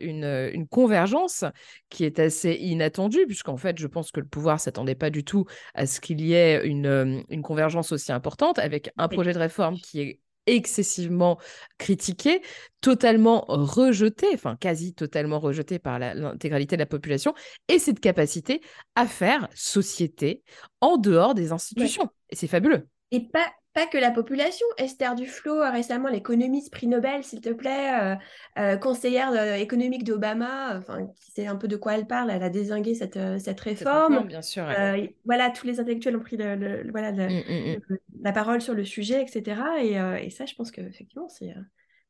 une, une convergence qui est assez inattendue, puisqu'en fait, je pense que le pouvoir s'attendait pas du tout à ce qu'il y ait une, une convergence aussi importante avec un projet de réforme qui est excessivement critiqué, totalement rejeté, enfin quasi totalement rejeté par l'intégralité de la population, et cette capacité à faire société en dehors des institutions. Et c'est fabuleux. Et pas, pas que la population. Esther Duflo, récemment, l'économiste prix Nobel, s'il te plaît, euh, euh, conseillère euh, économique d'Obama, enfin, qui sait un peu de quoi elle parle, elle a désingué cette, cette réforme. réforme, bien sûr. ouais. Voilà, tous les intellectuels ont pris le- le- le- voilà, le- Mm, mm, mm. le- la parole sur le sujet, etc. Et, et ça, je pense qu'effectivement, c'est...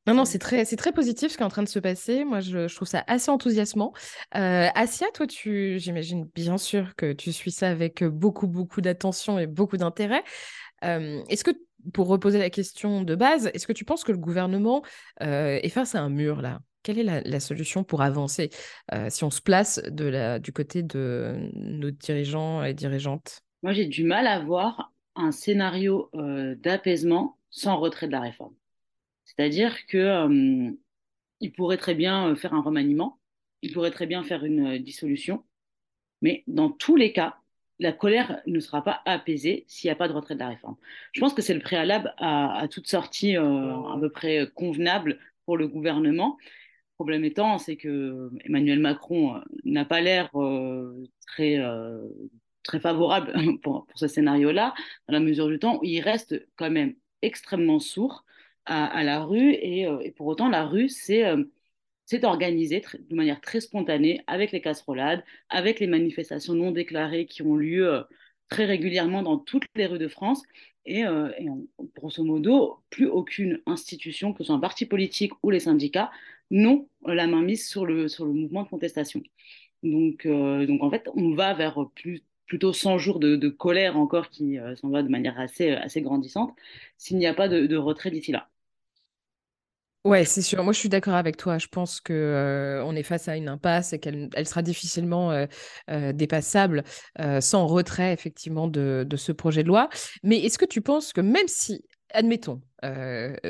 Non, non, c'est- c'est très, c'est très positif ce qui est en train de se passer. Moi, je, je trouve ça assez enthousiasmant. Euh, Asia, toi, tu, j'imagine bien sûr que tu suis ça avec beaucoup, beaucoup d'attention et beaucoup d'intérêt. Euh, est-ce que, pour reposer la question de base, est-ce que tu penses que le gouvernement euh, est face à un mur là? Quelle est la, solution pour avancer euh, si on se place du côté de nos dirigeants et dirigeantes? Moi, j'ai du mal à voir un scénario d'apaisement sans retrait de la réforme. C'est-à-dire que il pourrait très bien faire un remaniement, il pourrait très bien faire une dissolution, mais dans tous les cas, la colère ne sera pas apaisée s'il n'y a pas de retrait de la réforme. Je pense que c'est le préalable à, à toute sortie euh, à peu près convenable pour le gouvernement. Le problème étant, c'est que Emmanuel Macron euh, n'a pas l'air euh, très, euh, très favorable [LAUGHS] pour, pour ce scénario-là, dans la mesure du temps où il reste quand même extrêmement sourd à, à la rue, et, euh, et pour autant, la rue, c'est euh, c'est organisé de manière très spontanée avec les casserolades, avec les manifestations non déclarées qui ont lieu euh, très régulièrement dans toutes les rues de France. Et, euh, grosso modo, plus aucune institution, que ce soit un parti politique ou les syndicats, n'ont la main mise sur le, sur le mouvement de contestation. Donc, euh, donc en fait, on va vers plus, plutôt 100 jours de, colère encore qui euh, s'en va de manière assez, assez grandissante s'il n'y a pas de retrait d'ici là. Ouais, c'est sûr. Moi, je suis d'accord avec toi. Je pense que euh, on est face à une impasse et qu'elle elle sera difficilement euh, euh, dépassable sans retrait, effectivement, de, ce projet de loi. Mais est-ce que tu penses que même si, admettons,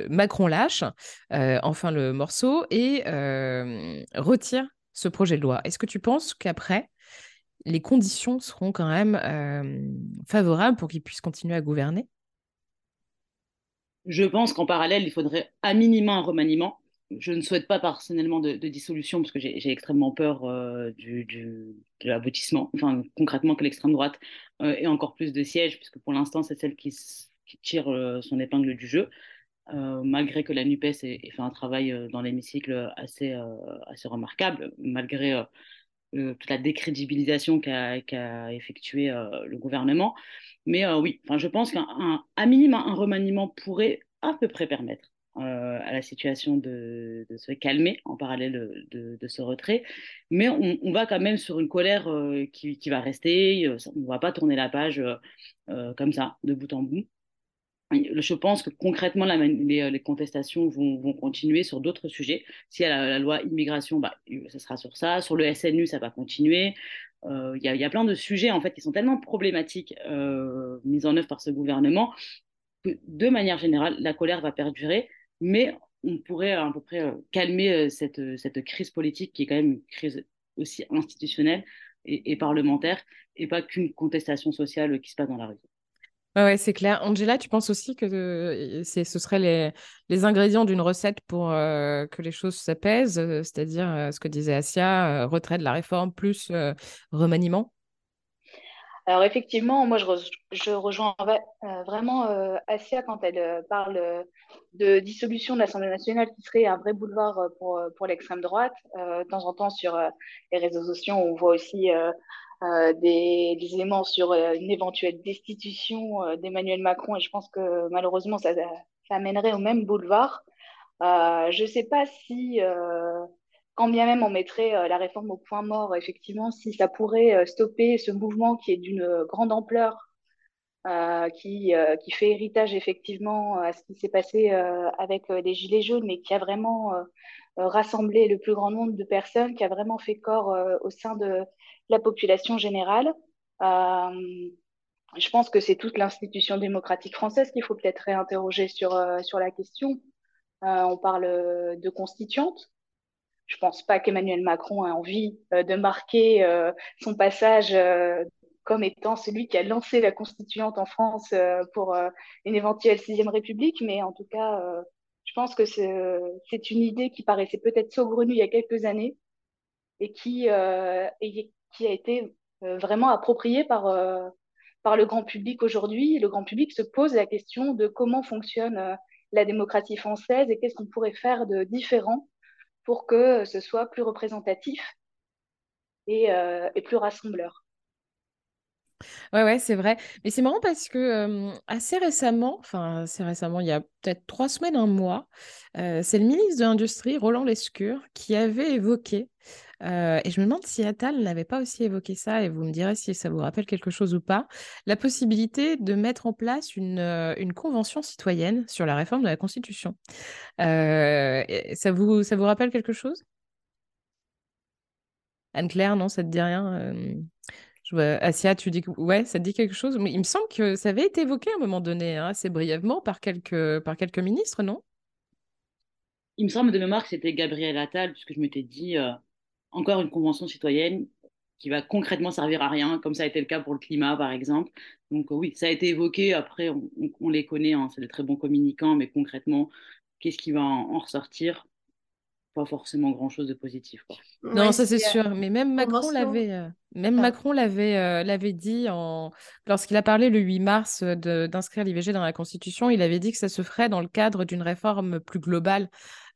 Macron lâche enfin le morceau et retire ce projet de loi, est-ce que tu penses qu'après, les conditions seront quand même favorables pour qu'il puisse continuer à gouverner? Je pense qu'en parallèle, il faudrait à minima un remaniement. Je ne souhaite pas personnellement de, dissolution parce que j'ai extrêmement peur euh, du, de l'aboutissement, enfin concrètement que l'extrême droite euh, ait encore plus de sièges, puisque pour l'instant c'est celle qui, tire euh, son épingle du jeu, malgré que la NUPES ait, ait fait un travail dans l'hémicycle assez, assez remarquable, malgré toute la décrédibilisation qu'a qu'a effectué euh, le gouvernement. Mais euh, oui, enfin, je pense qu'un minima, un remaniement pourrait à peu près permettre euh, à la situation de, se calmer en parallèle de, ce retrait. Mais on, va quand même sur une colère qui, va rester. On ne va pas tourner la page comme ça, de bout en bout. Je pense que concrètement, man- les, contestations vont, continuer sur d'autres sujets. S'il y a la, loi immigration, bah, ça sera sur ça. Sur le SNU, ça va continuer. Euh, Il y, a, plein de sujets en fait qui sont tellement problématiques euh, mis en œuvre par ce gouvernement que de manière générale, la colère va perdurer, mais on pourrait à peu près euh, calmer euh, cette, crise politique qui est quand même une crise aussi institutionnelle et, et parlementaire et pas qu'une contestation sociale qui se passe dans la rue. Ouais, c'est clair. Angela, tu penses aussi que euh, c'est, ce seraient les, les ingrédients d'une recette pour euh, que les choses s'apaisent, euh, c'est-à-dire ce que disait Asia, retrait de la réforme plus remaniement? Alors effectivement, moi je, rejoins vraiment Asia quand elle parle de dissolution de l'Assemblée nationale qui serait un vrai boulevard pour, pour l'extrême droite. de temps en temps sur les réseaux sociaux, on voit aussi des, des, éléments sur une éventuelle destitution d'Emmanuel Macron et je pense que malheureusement ça, amènerait au même boulevard. je ne sais pas si quand bien même on mettrait euh, la réforme au point mort, effectivement, si ça pourrait euh, stopper ce mouvement qui est d'une euh, grande ampleur, qui, qui fait héritage effectivement à ce qui s'est passé avec les Gilets jaunes, mais qui a vraiment rassemblé le plus grand nombre de personnes, qui a vraiment fait corps au sein de la population générale. je pense que c'est toute l'institution démocratique française qu'il faut peut-être réinterroger sur, sur la question. on parle de constituante, je pense pas qu'Emmanuel Macron ait envie euh, de marquer euh, son passage euh, comme étant celui qui a lancé la constituante en France pour une éventuelle sixième république, mais en tout cas, pense que c'est une idée qui paraissait peut-être saugrenue il y a quelques années et qui, qui a été vraiment appropriée par, le grand public aujourd'hui. Le grand public se pose la question de comment fonctionne la démocratie française et qu'est-ce qu'on pourrait faire de différent pour que ce soit plus représentatif et, euh, plus rassembleur. Ouais, ouais, c'est vrai. Mais c'est marrant parce que assez récemment, enfin assez récemment, il y a peut-être trois semaines, un mois, c'est le ministre de l'Industrie, Roland Lescure, qui avait évoqué et je me demande si Attal n'avait pas aussi évoqué ça, et vous me direz si ça vous rappelle quelque chose ou pas, la possibilité de mettre en place une, une convention citoyenne sur la réforme de la Constitution. Ça, vous, ça vous rappelle quelque chose? Anne-Claire, non, ça te dit rien je vois, Asia, tu dis que ouais, ça te dit quelque chose, mais il me semble que ça avait été évoqué à un moment donné, hein, assez brièvement, par quelques, par quelques ministres, non? Il me semble de mémoire que c'était Gabriel Attal, puisque je m'étais dit, encore une convention citoyenne qui va concrètement servir à rien, comme ça a été le cas pour le climat, par exemple. Donc oui, ça a été évoqué. Après, on, les connaît, hein, c'est des très bons communicants, mais concrètement, qu'est-ce qui va en, ressortir? Pas forcément grand-chose de positif. Non, ça c'est sûr. Mais même Macron l'avait, euh, même ah. Macron l'avait, euh, l'avait dit en... lorsqu'il a parlé le 8 mars d'inscrire l'IVG dans la Constitution. Il avait dit que ça se ferait dans le cadre d'une réforme plus globale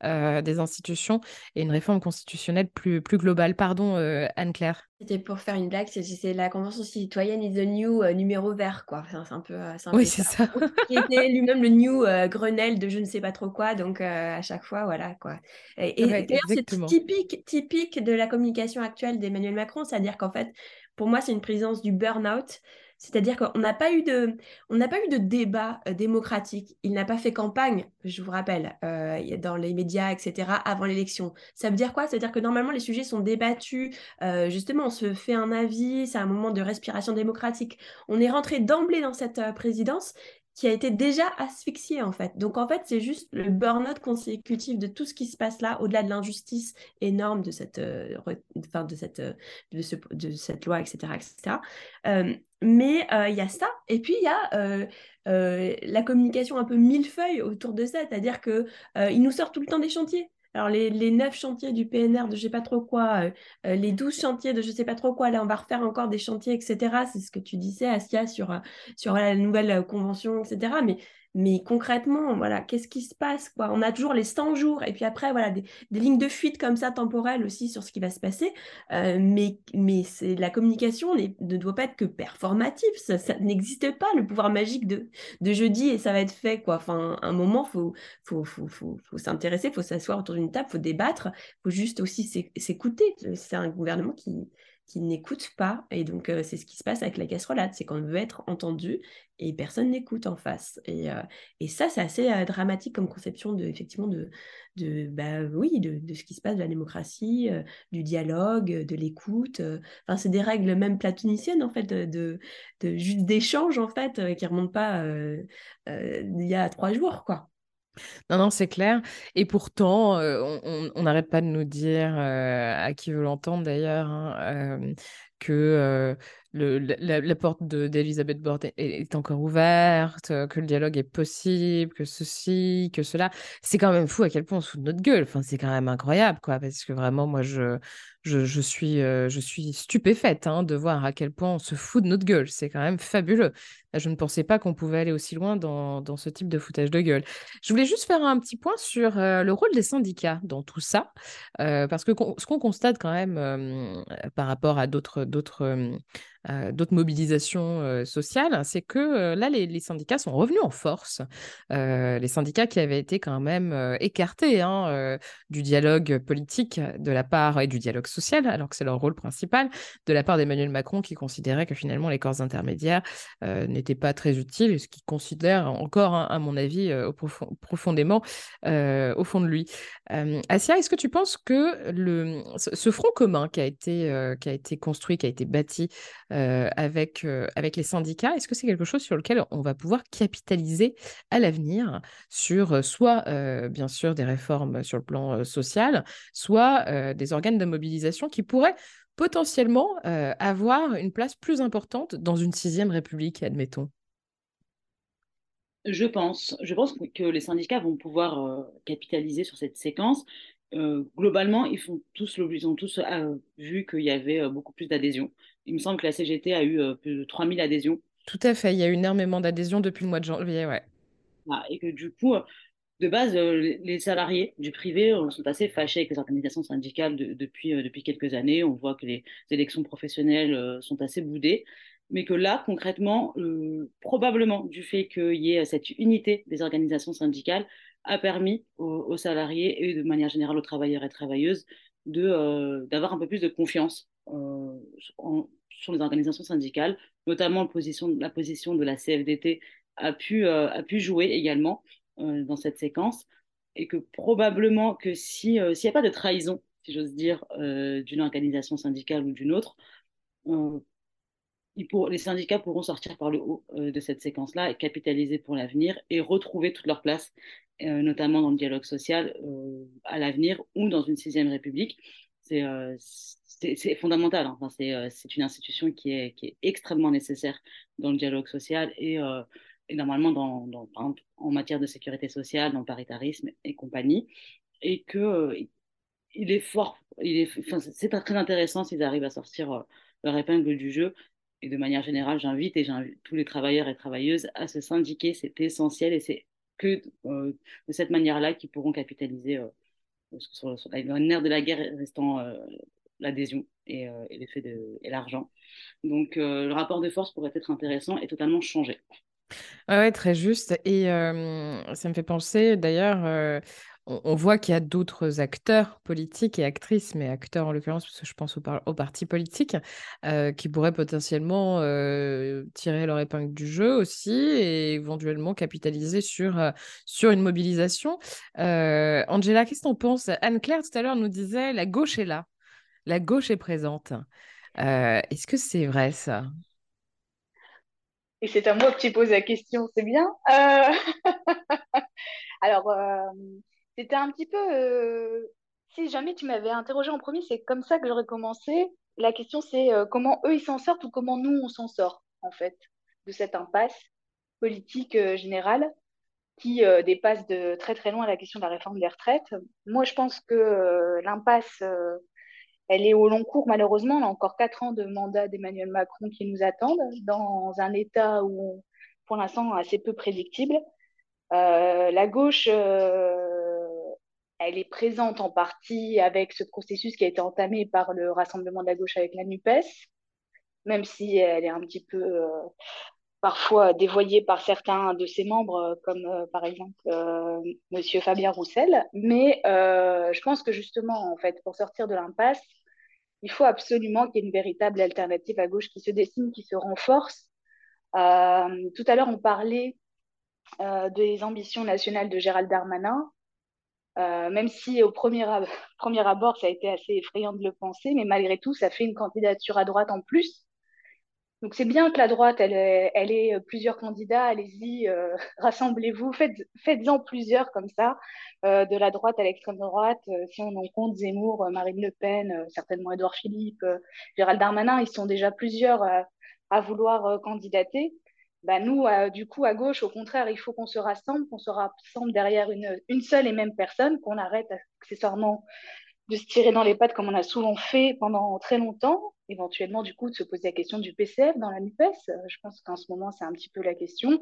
euh, des institutions et une réforme constitutionnelle plus, plus globale. Pardon, euh, Anne-Claire. C'était pour faire une blague, c'est la Convention citoyenne is the new euh, numéro vert, quoi. C'est un peu, oui, c'est ça. [LAUGHS] Qui était lui-même le new Grenelle de je ne sais pas trop quoi, donc à chaque fois, voilà, quoi. Et, d'ailleurs, c'est typique, typique de la communication actuelle d'Emmanuel Macron, c'est-à-dire qu'en fait, pour moi, c'est une présence du burn-out. C'est-à-dire qu'on n'a pas eu de, on n'a pas eu de débat euh, démocratique. Il n'a pas fait campagne, je vous rappelle, euh, dans les médias, etc. avant l'élection. Ça veut dire quoi? Ça veut dire que normalement les sujets sont débattus. Euh, justement, on se fait un avis. C'est un moment de respiration démocratique. On est rentré d'emblée dans cette présidence qui a été déjà asphyxié en fait. Donc en fait, c'est juste le burn-out consécutif de tout ce qui se passe là, au-delà de l'injustice énorme de cette, euh, de cette, euh, de, ce, de, cette loi, etc. etc. Euh, mais il y a ça, et puis il y a la communication un peu millefeuille autour de ça, c'est-à-dire que il nous sort tout le temps des chantiers. Alors, les, les 9 chantiers du PNR de je sais pas trop quoi, euh, euh, les 12 chantiers de je sais pas trop quoi, là, on va refaire encore des chantiers, etc. C'est ce que tu disais, Asia, sur, euh, sur la nouvelle convention, etc. Mais mais concrètement, voilà, qu'est-ce qui se passe quoi? On a toujours les 100 jours et puis après, voilà, des, lignes de fuite comme ça temporelles aussi sur ce qui va se passer. Euh, mais mais c'est la communication ne doit pas être que performative. Ça, n'existe pas le pouvoir magique de, de jeudi et ça va être fait quoi. Enfin, un moment, faut faut faut faut, faut s'intéresser, faut s'asseoir autour d'une table, faut débattre, faut juste aussi s'écouter. C'est un gouvernement qui qui n'écoutent pas. Et donc, euh, c'est ce qui se passe avec la casserolade, c'est qu'on veut être entendu et personne n'écoute en face. Et, euh, et ça, c'est assez euh, dramatique comme conception de, effectivement, de, de bah, oui, de, ce qui se passe de la démocratie, du dialogue, de l'écoute. Enfin, c'est des règles même platoniciennes, en fait, de, de, juste d'échange, en fait, qui remontent pas il y a trois jours, quoi. Non, non, c'est clair. Et pourtant, euh, on n'arrête pas de nous dire, euh, à qui veut l'entendre d'ailleurs, hein, euh, que le, la, porte d'Elisabeth Borne est, encore ouverte, que le dialogue est possible, que ceci, que cela. C'est quand même fou à quel point on se fout de notre gueule. Enfin, c'est quand même incroyable, quoi, parce que vraiment, moi, je, je, suis, je suis stupéfaite hein, de voir à quel point on se fout de notre gueule. C'est quand même fabuleux. Je ne pensais pas qu'on pouvait aller aussi loin dans, dans, ce type de foutage de gueule. Je voulais juste faire un petit point sur le rôle des syndicats dans tout ça, parce que ce qu'on constate quand même par rapport à d'autres d'autres euh, d'autres mobilisations euh, sociales, c'est que euh, là, les, syndicats sont revenus en force. les syndicats qui avaient été quand même écartés hein, du dialogue politique de la part et du dialogue social, alors que c'est leur rôle principal, de la part d'Emmanuel Macron qui considérait que finalement les corps intermédiaires n'étaient pas très utiles, ce qu'il considère encore, hein, à mon avis, profondément au fond de lui. Asia, est-ce que tu penses que le, ce, front commun qui a été, qui a été construit, qui a été bâti avec, euh, avec les syndicats. Est-ce que c'est quelque chose sur lequel on va pouvoir capitaliser à l'avenir sur euh, soit bien sûr des réformes sur le plan social, soit des organes de mobilisation qui pourraient potentiellement avoir une place plus importante dans une sixième république, admettons? Je pense, je pense que les syndicats vont pouvoir capitaliser sur cette séquence. globalement, ils, font tous, ils ont tous vu qu'il y avait beaucoup plus d'adhésion il me semble que la CGT a eu euh, plus de 3000 adhésions. Tout à fait, il y a eu énormément d'adhésions depuis le mois de janvier, ouais. Ah, et que du coup, de base, euh, les salariés du privé euh, sont assez fâchés avec les organisations syndicales depuis, depuis quelques années. On voit que les élections professionnelles sont assez boudées, mais que là, concrètement, probablement du fait qu'il y ait cette unité des organisations syndicales, a permis aux, salariés et de manière générale aux travailleurs et travailleuses d'avoir un peu plus de confiance en, sur les organisations syndicales, notamment la position, la position de la CFDT a pu, euh, a pu jouer également euh, dans cette séquence, et que probablement que euh, s'il n'y a pas de trahison, si j'ose dire, d'une organisation syndicale ou d'une autre, les syndicats pourront sortir par le haut de cette séquence-là et capitaliser pour l'avenir et retrouver toute leur place, notamment dans le dialogue social à l'avenir ou dans une sixième république. C'est c'est fondamental. Hein. Enfin, euh, c'est une institution qui est, qui est extrêmement nécessaire dans le dialogue social et, euh, et normalement dans, dans, en matière de sécurité sociale, dans le paritarisme et compagnie. Et que euh, il est fort, c'est très intéressant s'ils arrivent à sortir leur épingle du jeu. Et de manière générale, j'invite et j'invite tous les travailleurs et travailleuses à se syndiquer. C'est essentiel et c'est que de cette manière-là qu'ils pourront capitaliser sur, sur, la nerf de la guerre restant l'adhésion et, euh, et l'effet de et l'argent. Donc euh, le rapport de force pourrait être intéressant et totalement changé. Oui, très juste. Et euh, ça me fait penser, d'ailleurs, on, voit qu'il y a d'autres acteurs politiques et actrices, mais acteurs en l'occurrence, parce que je pense aux, au partis politiques, qui pourraient potentiellement tirer leur épingle du jeu aussi et éventuellement capitaliser sur, sur une mobilisation. Angela, qu'est-ce que tu en penses? Anne-Claire, tout à l'heure, nous disait la gauche est là la gauche est présente. Euh, est-ce que c'est vrai ça? Et c'est à moi que tu poses la question, c'est bien. Euh, [LAUGHS] alors, euh, c'était un petit peu... Si jamais tu m'avais interrogé en premier, c'est comme ça que j'aurais commencé. La question, c'est comment eux, ils s'en sortent ou comment nous, on s'en sort, en fait, de cette impasse politique générale qui dépasse de très très loin la question de la réforme des retraites. Moi, je pense que l'impasse elle est au long cours, malheureusement. On a encore quatre ans de mandat d'Emmanuel Macron qui nous attendent dans un État où, pour l'instant, assez peu prédictible. Euh, la gauche, euh, elle est présente en partie avec ce processus qui a été entamé par le Rassemblement de la gauche avec la NUPES, même si elle est un petit peu euh, parfois dévoyée par certains de ses membres, comme par exemple Monsieur Fabien Roussel. Mais je pense que justement, en fait, pour sortir de l'impasse, il faut absolument qu'il y ait une véritable alternative à gauche qui se dessine, qui se renforce. Euh, tout à l'heure, on parlait euh, des ambitions nationales de Gérald Darmanin, euh, même si au premier, [LAUGHS] premier abord, ça a été assez effrayant de le penser, mais malgré tout, ça fait une candidature à droite en plus. Donc c'est bien que la droite, elle, elle ait plusieurs candidats, allez-y, euh, [LAUGHS] rassemblez-vous, faites, faites-en plusieurs comme ça, euh, de la droite à l'extrême droite, euh, si on en compte Zemmour, Marine Le Pen, certainement Édouard Philippe, Gérald Darmanin, ils sont déjà plusieurs à vouloir candidater. Bah nous, du coup, à gauche, au contraire, il faut qu'on se rassemble, qu'on se rassemble derrière une, une seule et même personne, qu'on arrête accessoirement de se tirer dans les pattes comme on a souvent fait pendant très longtemps, éventuellement du coup de se poser la question du PCF dans la NUPES, euh, je pense qu'en ce moment c'est un petit peu la question,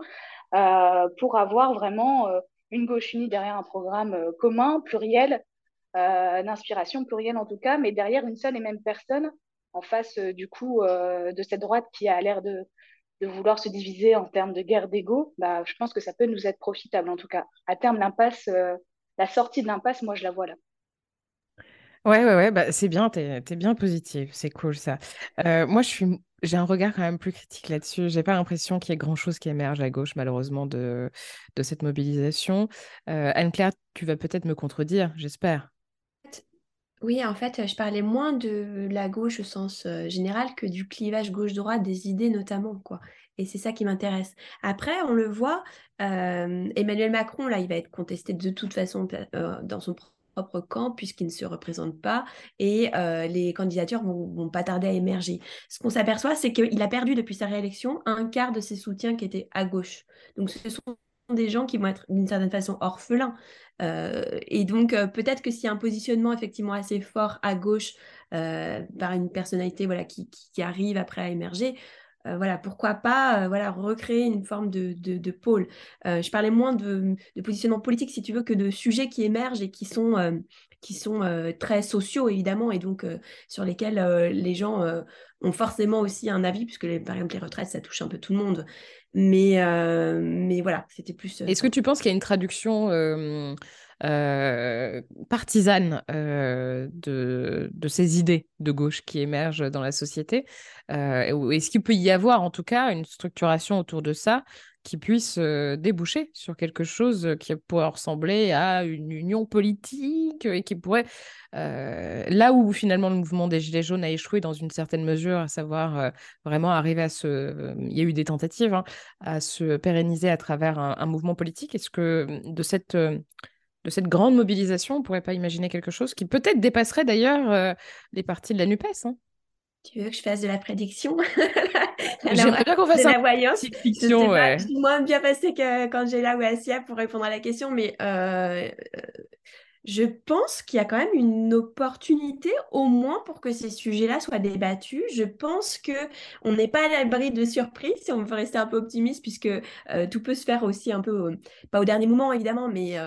euh, pour avoir vraiment euh, une gauche unie derrière un programme commun, pluriel, d'inspiration plurielle en tout cas, mais derrière une seule et même personne en face du coup de cette droite qui a l'air de, de vouloir se diviser en termes de guerre d'ego, bah, je pense que ça peut nous être profitable en tout cas. À terme, l'impasse, la sortie de l'impasse, moi je la vois là. Ouais, ouais, ouais, bah, c'est bien, t'es, es bien positive, c'est cool ça. Euh, moi, je suis, j'ai un regard quand même plus critique là-dessus. J'ai pas l'impression qu'il y ait grand-chose qui émerge à gauche, malheureusement, de, de cette mobilisation. Euh, Anne-Claire, tu vas peut-être me contredire, j'espère. Oui, en fait, je parlais moins de la gauche au sens général que du clivage gauche-droite, des idées notamment, quoi. Et c'est ça qui m'intéresse. Après, on le voit, Emmanuel Macron, là, il va être contesté de toute façon dans son propre camp puisqu'il ne se représente pas et les candidatures vont, vont, pas tarder à émerger. Ce qu'on s'aperçoit, c'est qu'il a perdu depuis sa réélection un quart de ses soutiens qui étaient à gauche. Donc ce sont des gens qui vont être d'une certaine façon orphelins. Euh, et donc euh, peut-être que s'il y a un positionnement effectivement assez fort à gauche par une personnalité voilà, qui, arrive après à émerger, euh, voilà, pourquoi pas euh, voilà, recréer une forme de, de, pôle. Euh, je parlais moins de, positionnement politique, si tu veux, que de sujets qui émergent et qui sont, qui sont très sociaux, évidemment, et donc sur lesquels les gens ont forcément aussi un avis, puisque par exemple les retraites, ça touche un peu tout le monde. Mais, mais voilà, c'était plus... Est-ce que tu penses qu'il y a une traduction euh, partisane euh, de, de, ces idées de gauche qui émergent dans la société? Euh, Est-ce qu'il peut y avoir en tout cas une structuration autour de ça qui puisse déboucher sur quelque chose qui pourrait ressembler à une union politique et qui pourrait, là où finalement le mouvement des Gilets jaunes a échoué dans une certaine mesure, à savoir vraiment arriver à se... Il y a eu des tentatives hein, à se pérenniser à travers un, mouvement politique. Est-ce que de cette de cette grande mobilisation, on ne pourrait pas imaginer quelque chose qui peut-être dépasserait d'ailleurs les parties de la NUPES. Hein? Tu veux que je fasse de la prédiction? [LAUGHS] J'aimerais bien qu'on fasse la voyance. fiction. Je suis moins bien passé que quand j'ai là ou Asia pour répondre à la question, mais euh, je pense qu'il y a quand même une opportunité, au moins pour que ces sujets-là soient débattus. Je pense que on n'est pas à l'abri de surprises, si on veut rester un peu optimiste, puisque euh, tout peut se faire aussi un peu, pas au dernier moment évidemment, mais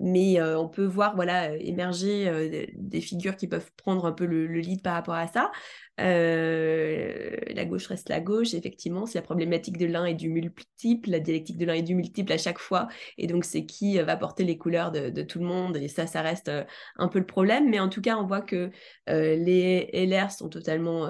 mais on peut voir voilà émerger des figures qui peuvent prendre un peu le, lead par rapport à ça. la gauche reste la gauche, effectivement, c'est la problématique de l'un et du multiple, la dialectique de l'un et du multiple à chaque fois, et donc c'est qui va porter les couleurs de, tout le monde, et ça, ça reste un peu le problème, mais en tout cas, on voit que les LR sont totalement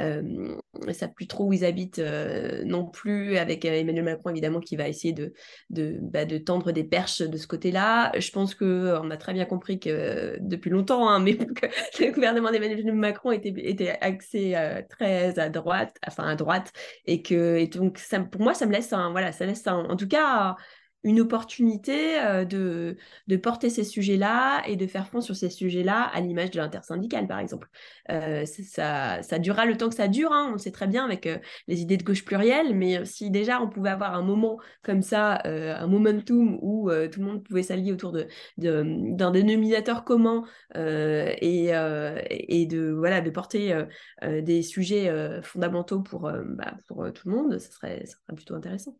euh, ne savent plus trop où ils habitent euh, non plus, avec euh, Emmanuel Macron évidemment qui va essayer de, bah, de tendre des perches de ce côté-là. Je pense qu'on a très bien compris que depuis longtemps, hein, [LAUGHS] mais que le gouvernement d'Emmanuel Macron était, était axé très à droite, enfin à droite, et que donc pour moi ça me laisse voilà, ça laisse en tout cas une opportunité euh, de, de porter ces sujets-là et de faire front sur ces sujets-là à l'image de l'intersyndicale, par exemple. Euh, ça, ça durera le temps que ça dure, hein, on sait très bien avec euh, les idées de gauche plurielle, mais si déjà on pouvait avoir un moment comme ça, un momentum où tout le monde pouvait s'allier autour d'un de, d'un dénominateur commun et, et de, voilà, de porter des sujets fondamentaux pour, bah, pour tout le monde, ça serait, ça serait plutôt intéressant.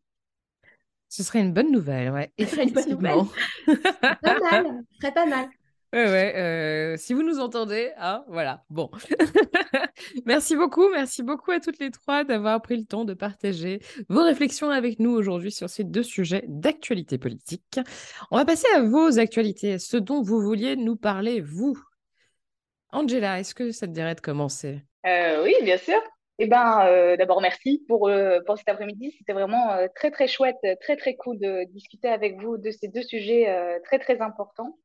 Ce serait une bonne nouvelle, ouais. Ce serait une bonne nouvelle. [LAUGHS] pas mal, ce serait pas mal. Ouais, ouais. Euh, si vous nous entendez, hein, voilà. Bon. [LAUGHS] merci beaucoup, merci beaucoup à toutes les trois d'avoir pris le temps de partager vos réflexions avec nous aujourd'hui sur ces deux sujets d'actualité politique. On va passer à vos actualités, ce dont vous vouliez nous parler, vous. Angela, est-ce que ça te dirait de commencer? Euh, Oui, bien sûr. Eh ben, euh, d'abord, merci pour, euh, pour cet après-midi. C'était vraiment euh, très, très chouette, très, très cool de discuter avec vous de ces deux sujets très, très importants.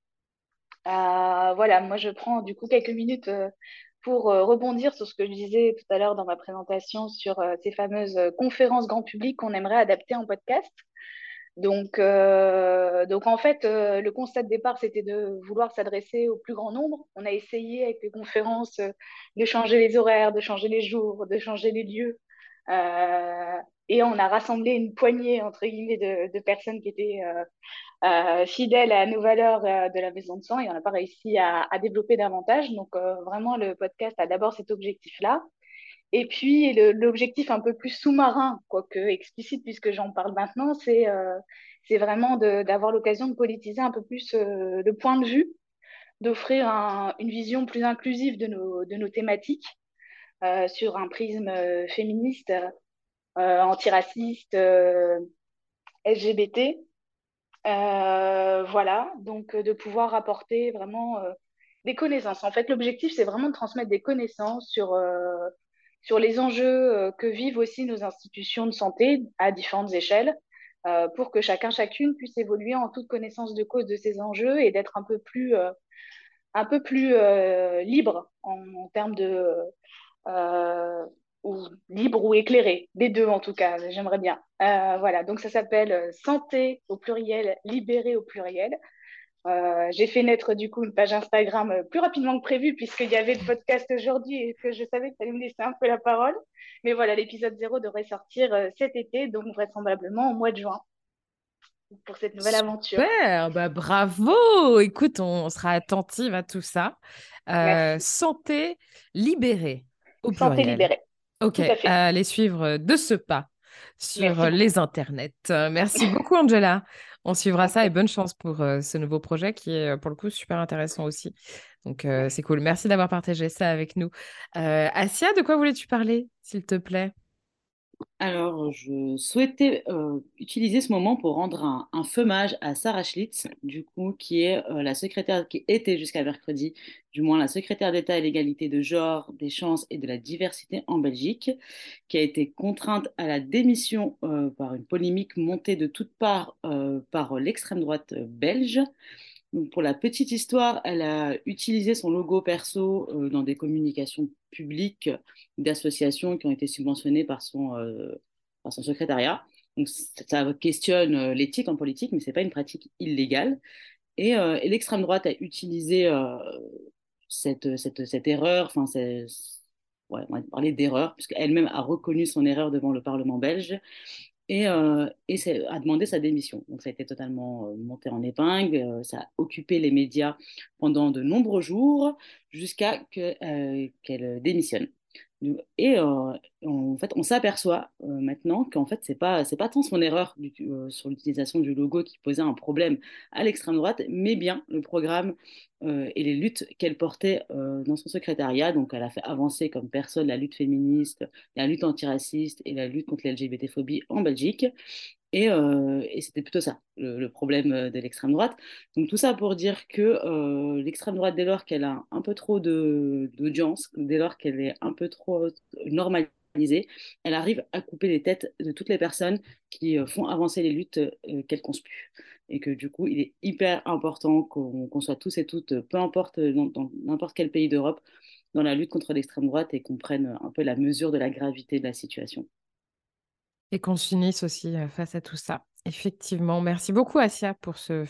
voilà, moi, je prends du coup quelques minutes pour rebondir sur ce que je disais tout à l'heure dans ma présentation sur ces fameuses conférences grand public qu'on aimerait adapter en podcast. Donc, euh, donc en fait, euh, le constat de départ, c'était de vouloir s'adresser au plus grand nombre. On a essayé avec les conférences euh, de changer les horaires, de changer les jours, de changer les lieux. et on a rassemblé une poignée, entre guillemets, de, personnes qui étaient fidèles à nos valeurs de la maison de sang et on n'a pas réussi à, développer davantage. Donc, vraiment, le podcast a d'abord cet objectif-là. Et puis, l'objectif un peu plus sous-marin, quoique explicite, puisque j'en parle maintenant, c'est euh, vraiment d'avoir l'occasion de politiser un peu plus euh, le point de vue, d'offrir une vision plus inclusive de nos, de nos thématiques euh, sur un prisme euh, féministe, euh, antiraciste, LGBT. voilà, donc de pouvoir apporter vraiment des connaissances. En fait, l'objectif, c'est vraiment de transmettre des connaissances sur sur les enjeux euh, que vivent aussi nos institutions de santé à différentes échelles, euh, pour que chacun, chacune puisse évoluer en toute connaissance de cause de ces enjeux et d'être un peu plus, euh, un peu plus libre en, termes de... ou libre ou éclairé, des deux en tout cas, j'aimerais bien. voilà, donc ça s'appelle Santé au pluriel, libéré au pluriel. Euh, j'ai fait naître du coup une page Instagram euh, plus rapidement que prévu puisqu'il y avait le podcast aujourd'hui et que je savais que ça allait me laisser un peu la parole. Mais voilà, l'épisode 0 devrait sortir euh, cet été, donc vraisemblablement au mois de juin pour cette nouvelle aventure. Super, bah bravo. Écoute, on sera attentive à tout ça. santé libérée au Santé libérée. Ok, allez suivre de ce pas sur les internets. Merci beaucoup, Angela. On suivra ça et bonne chance pour euh, ce nouveau projet qui est pour le coup super intéressant aussi. Donc euh, c'est cool. Merci d'avoir partagé ça avec nous. Euh, Asia, de quoi voulais-tu parler, s'il te plaît? Alors, je souhaitais euh, utiliser ce moment pour rendre un, un hommage à Sarah Schlitz, du coup, qui est euh, la secrétaire, qui était jusqu'à mercredi, du moins la secrétaire d'État à l'égalité de genre, des chances et de la diversité en Belgique, qui a été contrainte à la démission euh, par une polémique montée de toutes parts par l'extrême droite belge. Pour la petite histoire, elle a utilisé son logo perso dans des communications publiques d'associations qui ont été subventionnées par son, euh, par son secrétariat. Donc, ça questionne euh, l'éthique en politique, mais ce n'est pas une pratique illégale. Et, et l'extrême droite a utilisé cette, cette, cette, erreur, enfin, ouais, on va parler d'erreur, puisqu'elle-même a reconnu son erreur devant le Parlement belge et, euh, et a demandé sa démission. Donc ça a été totalement euh, monté en épingle, euh, ça a occupé les médias pendant de nombreux jours jusqu'à qu'elle démissionne. Et euh, en fait, on s'aperçoit euh, maintenant qu'en fait, c'est pas c'est pas tant son erreur euh, sur l'utilisation du logo qui posait un problème à l'extrême droite, mais bien le programme et les luttes qu'elle portait dans son secrétariat. Donc, elle a fait avancer comme personne la lutte féministe, la lutte antiraciste et la lutte contre l'LGBT-phobie en Belgique. Et, euh, et c'était plutôt ça, le, problème euh, de l'extrême droite. Donc tout ça pour dire que euh, l'extrême droite, dès lors qu'elle a un peu trop d'audience, dès lors qu'elle est un peu trop normalisée, elle arrive à couper les têtes de toutes les personnes qui font avancer les luttes qu'elle conspue. Et que du coup, il est hyper important qu'on soit tous et toutes, peu importe dans n'importe quel pays d'Europe, dans la lutte contre l'extrême droite et qu'on prenne un peu la mesure de la gravité de la situation. Et qu'on s'unisse aussi face à tout ça. Effectivement. Merci beaucoup, Asia, pour ce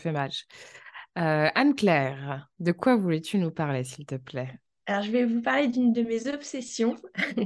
Euh, Anne-Claire, de quoi voulais-tu nous parler, s'il te plaît? Alors, je vais vous parler d'une de mes obsessions. [LAUGHS]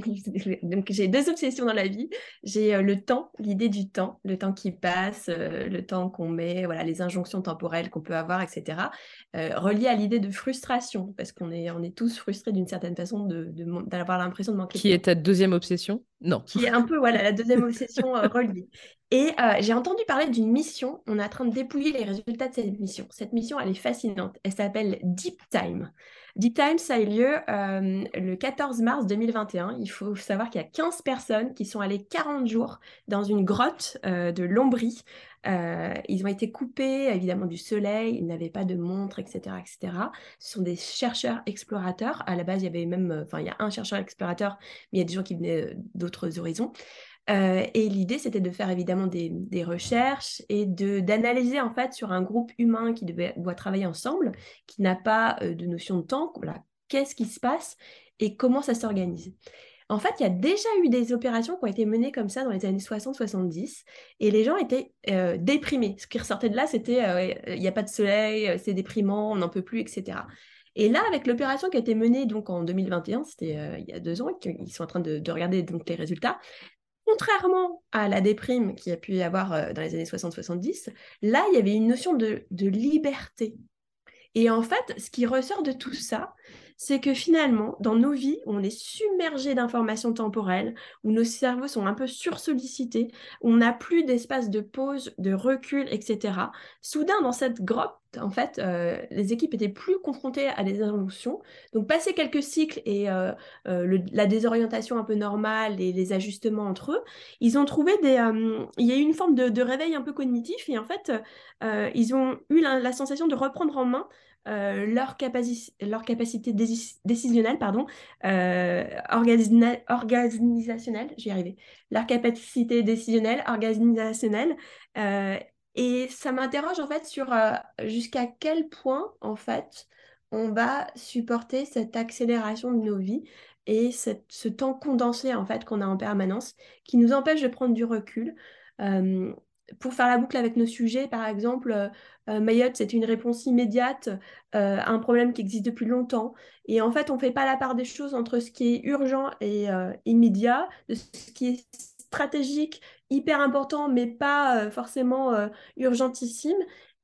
Donc, j'ai deux obsessions dans la vie. J'ai euh, le temps, l'idée du temps, le temps qui passe, euh, le temps qu'on met, voilà, les injonctions temporelles qu'on peut avoir, etc. Euh, relié à l'idée de frustration, parce qu'on est, on est tous frustrés d'une certaine façon d'avoir de, l'impression de manquer. Qui est ta deuxième obsession? Non. Qui est un peu, voilà, la deuxième obsession reliée. Et j'ai entendu parler d'une mission. On est en train de dépouiller les résultats de cette mission. Cette mission, elle est fascinante. Elle s'appelle Deep Time. Deep Time, ça a eu lieu euh, le 14 mars 2021. Il faut savoir qu'il y a 15 personnes qui sont allées 40 jours dans une grotte euh, de Lombrie. Euh, ils ont été coupés évidemment du soleil, ils n'avaient pas de montre, etc., etc. Ce sont des chercheurs explorateurs. À la base, il y avait même, enfin, il y a un chercheur explorateur, mais il y a des gens qui venaient d'autres horizons. Euh, et l'idée, c'était de faire évidemment des, recherches et de d'analyser en fait sur un groupe humain qui devait, doit travailler ensemble, qui n'a pas euh, de notion de temps. Voilà, qu'est-ce qui se passe et comment ça s'organise. En fait, il y a déjà eu des opérations qui ont été menées comme ça dans les années 60-70 et les gens étaient euh, déprimés. Ce qui ressortait de là, c'était il n'y a pas de soleil, c'est déprimant, on n'en peut plus, etc. Et là, avec l'opération qui a été menée donc en 2021, c'était il y a deux ans, ils sont en train de, regarder donc les résultats. Contrairement à la déprime qu'il y a pu y avoir dans les années 60-70, là, il y avait une notion de, de liberté. Et en fait, ce qui ressort de tout ça, c'est que finalement, dans nos vies, on est submergé d'informations temporelles, où nos cerveaux sont un peu sursollicités, où on n'a plus d'espace de pause, de recul, etc. Soudain, dans cette grotte, en fait, euh, les équipes étaient plus confrontées à des injonctions. Donc, passer quelques cycles et euh, euh, la désorientation un peu normale et les ajustements entre eux, ils ont trouvé des. il y a eu une forme de, réveil un peu cognitif et en fait, ils ont eu la, sensation de reprendre en main euh, leur, capacité décisionnelle, pardon, euh, organisationnelle, j'y arrivé, leur capacité décisionnelle, organisationnelle. Euh, et ça m'interroge en fait sur jusqu'à quel point en fait on va supporter cette accélération de nos vies et ce temps condensé en fait qu'on a en permanence qui nous empêche de prendre du recul pour faire la boucle avec nos sujets, par exemple, euh, euh, Mayotte, c'est une réponse immédiate euh, à un problème qui existe depuis longtemps. Et en fait, on ne fait pas la part des choses entre ce qui est urgent et immédiat, de ce qui est stratégique, hyper important, mais pas forcément urgentissime.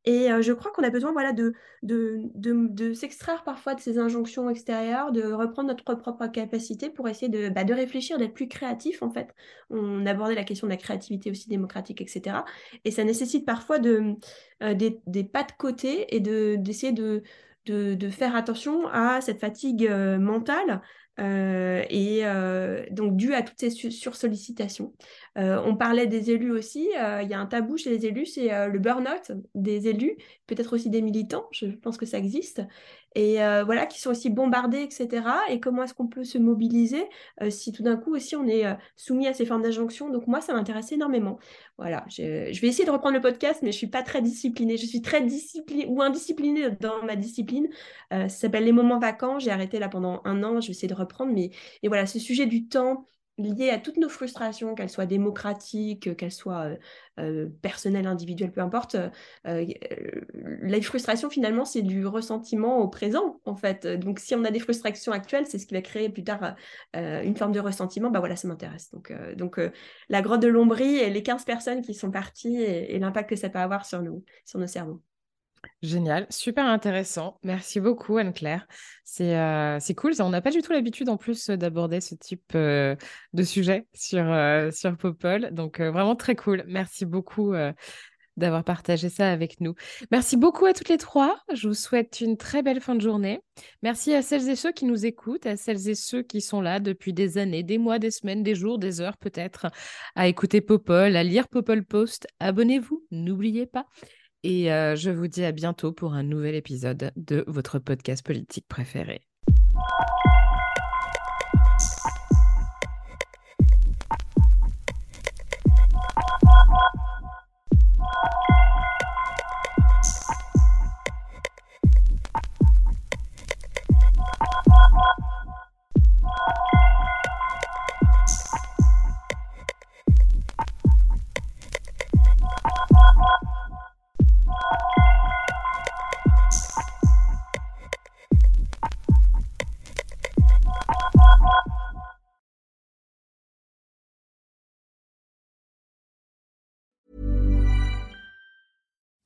Et je crois qu'on a besoin voilà, de, de, de, s'extraire parfois de ces injonctions extérieures, de reprendre notre propre capacité pour essayer de, bah, de réfléchir, d'être plus créatif en fait. On abordait la question de la créativité aussi démocratique, etc. Et ça nécessite parfois de, des, des, pas de côté et d'essayer de, de, de, faire attention à cette fatigue mentale euh, et euh, donc dû à toutes ces sursollicitations. Euh, on parlait des élus aussi, il y a un tabou chez les élus, c'est le burn-out des élus, peut-être aussi des militants, je pense que ça existe et euh, voilà, qui sont aussi bombardés, etc. Et comment est-ce qu'on peut se mobiliser euh, si tout d'un coup aussi on est euh, soumis à ces formes d'injonction? Donc moi, ça m'intéresse énormément. Voilà, je, vais essayer de reprendre le podcast, mais je suis pas très disciplinée. Je suis très disciplinée ou indisciplinée dans ma discipline. ça s'appelle les moments vacants. J'ai arrêté là pendant un an. Je vais essayer de reprendre, mais et voilà, ce sujet du temps liées à toutes nos frustrations, qu'elles soient démocratiques, qu'elles soient euh, euh, personnelles, individuelles, peu importe. Euh, la frustration, finalement, c'est du ressentiment au présent, en fait. Donc, si on a des frustrations actuelles, c'est ce qui va créer plus tard une forme de ressentiment. Bah voilà, ça m'intéresse. Donc, donc la grotte de Lombrie et les 15 personnes qui sont parties et, et l'impact que ça peut avoir sur nous, sur nos cerveaux. Génial, super intéressant. Merci beaucoup, Anne-Claire. C'est euh, cool. On n'a pas du tout l'habitude en plus d'aborder ce type euh, de sujet sur, euh, sur Popol. Donc, vraiment très cool. Merci beaucoup d'avoir partagé ça avec nous. Merci beaucoup à toutes les trois. Je vous souhaite une très belle fin de journée. Merci à celles et ceux qui nous écoutent, à celles et ceux qui sont là depuis des années, des mois, des semaines, des jours, des heures peut-être, à écouter Popol, à lire Popol Post. Abonnez-vous, n'oubliez pas. Et euh, je vous dis à bientôt pour un nouvel épisode de votre podcast politique préféré.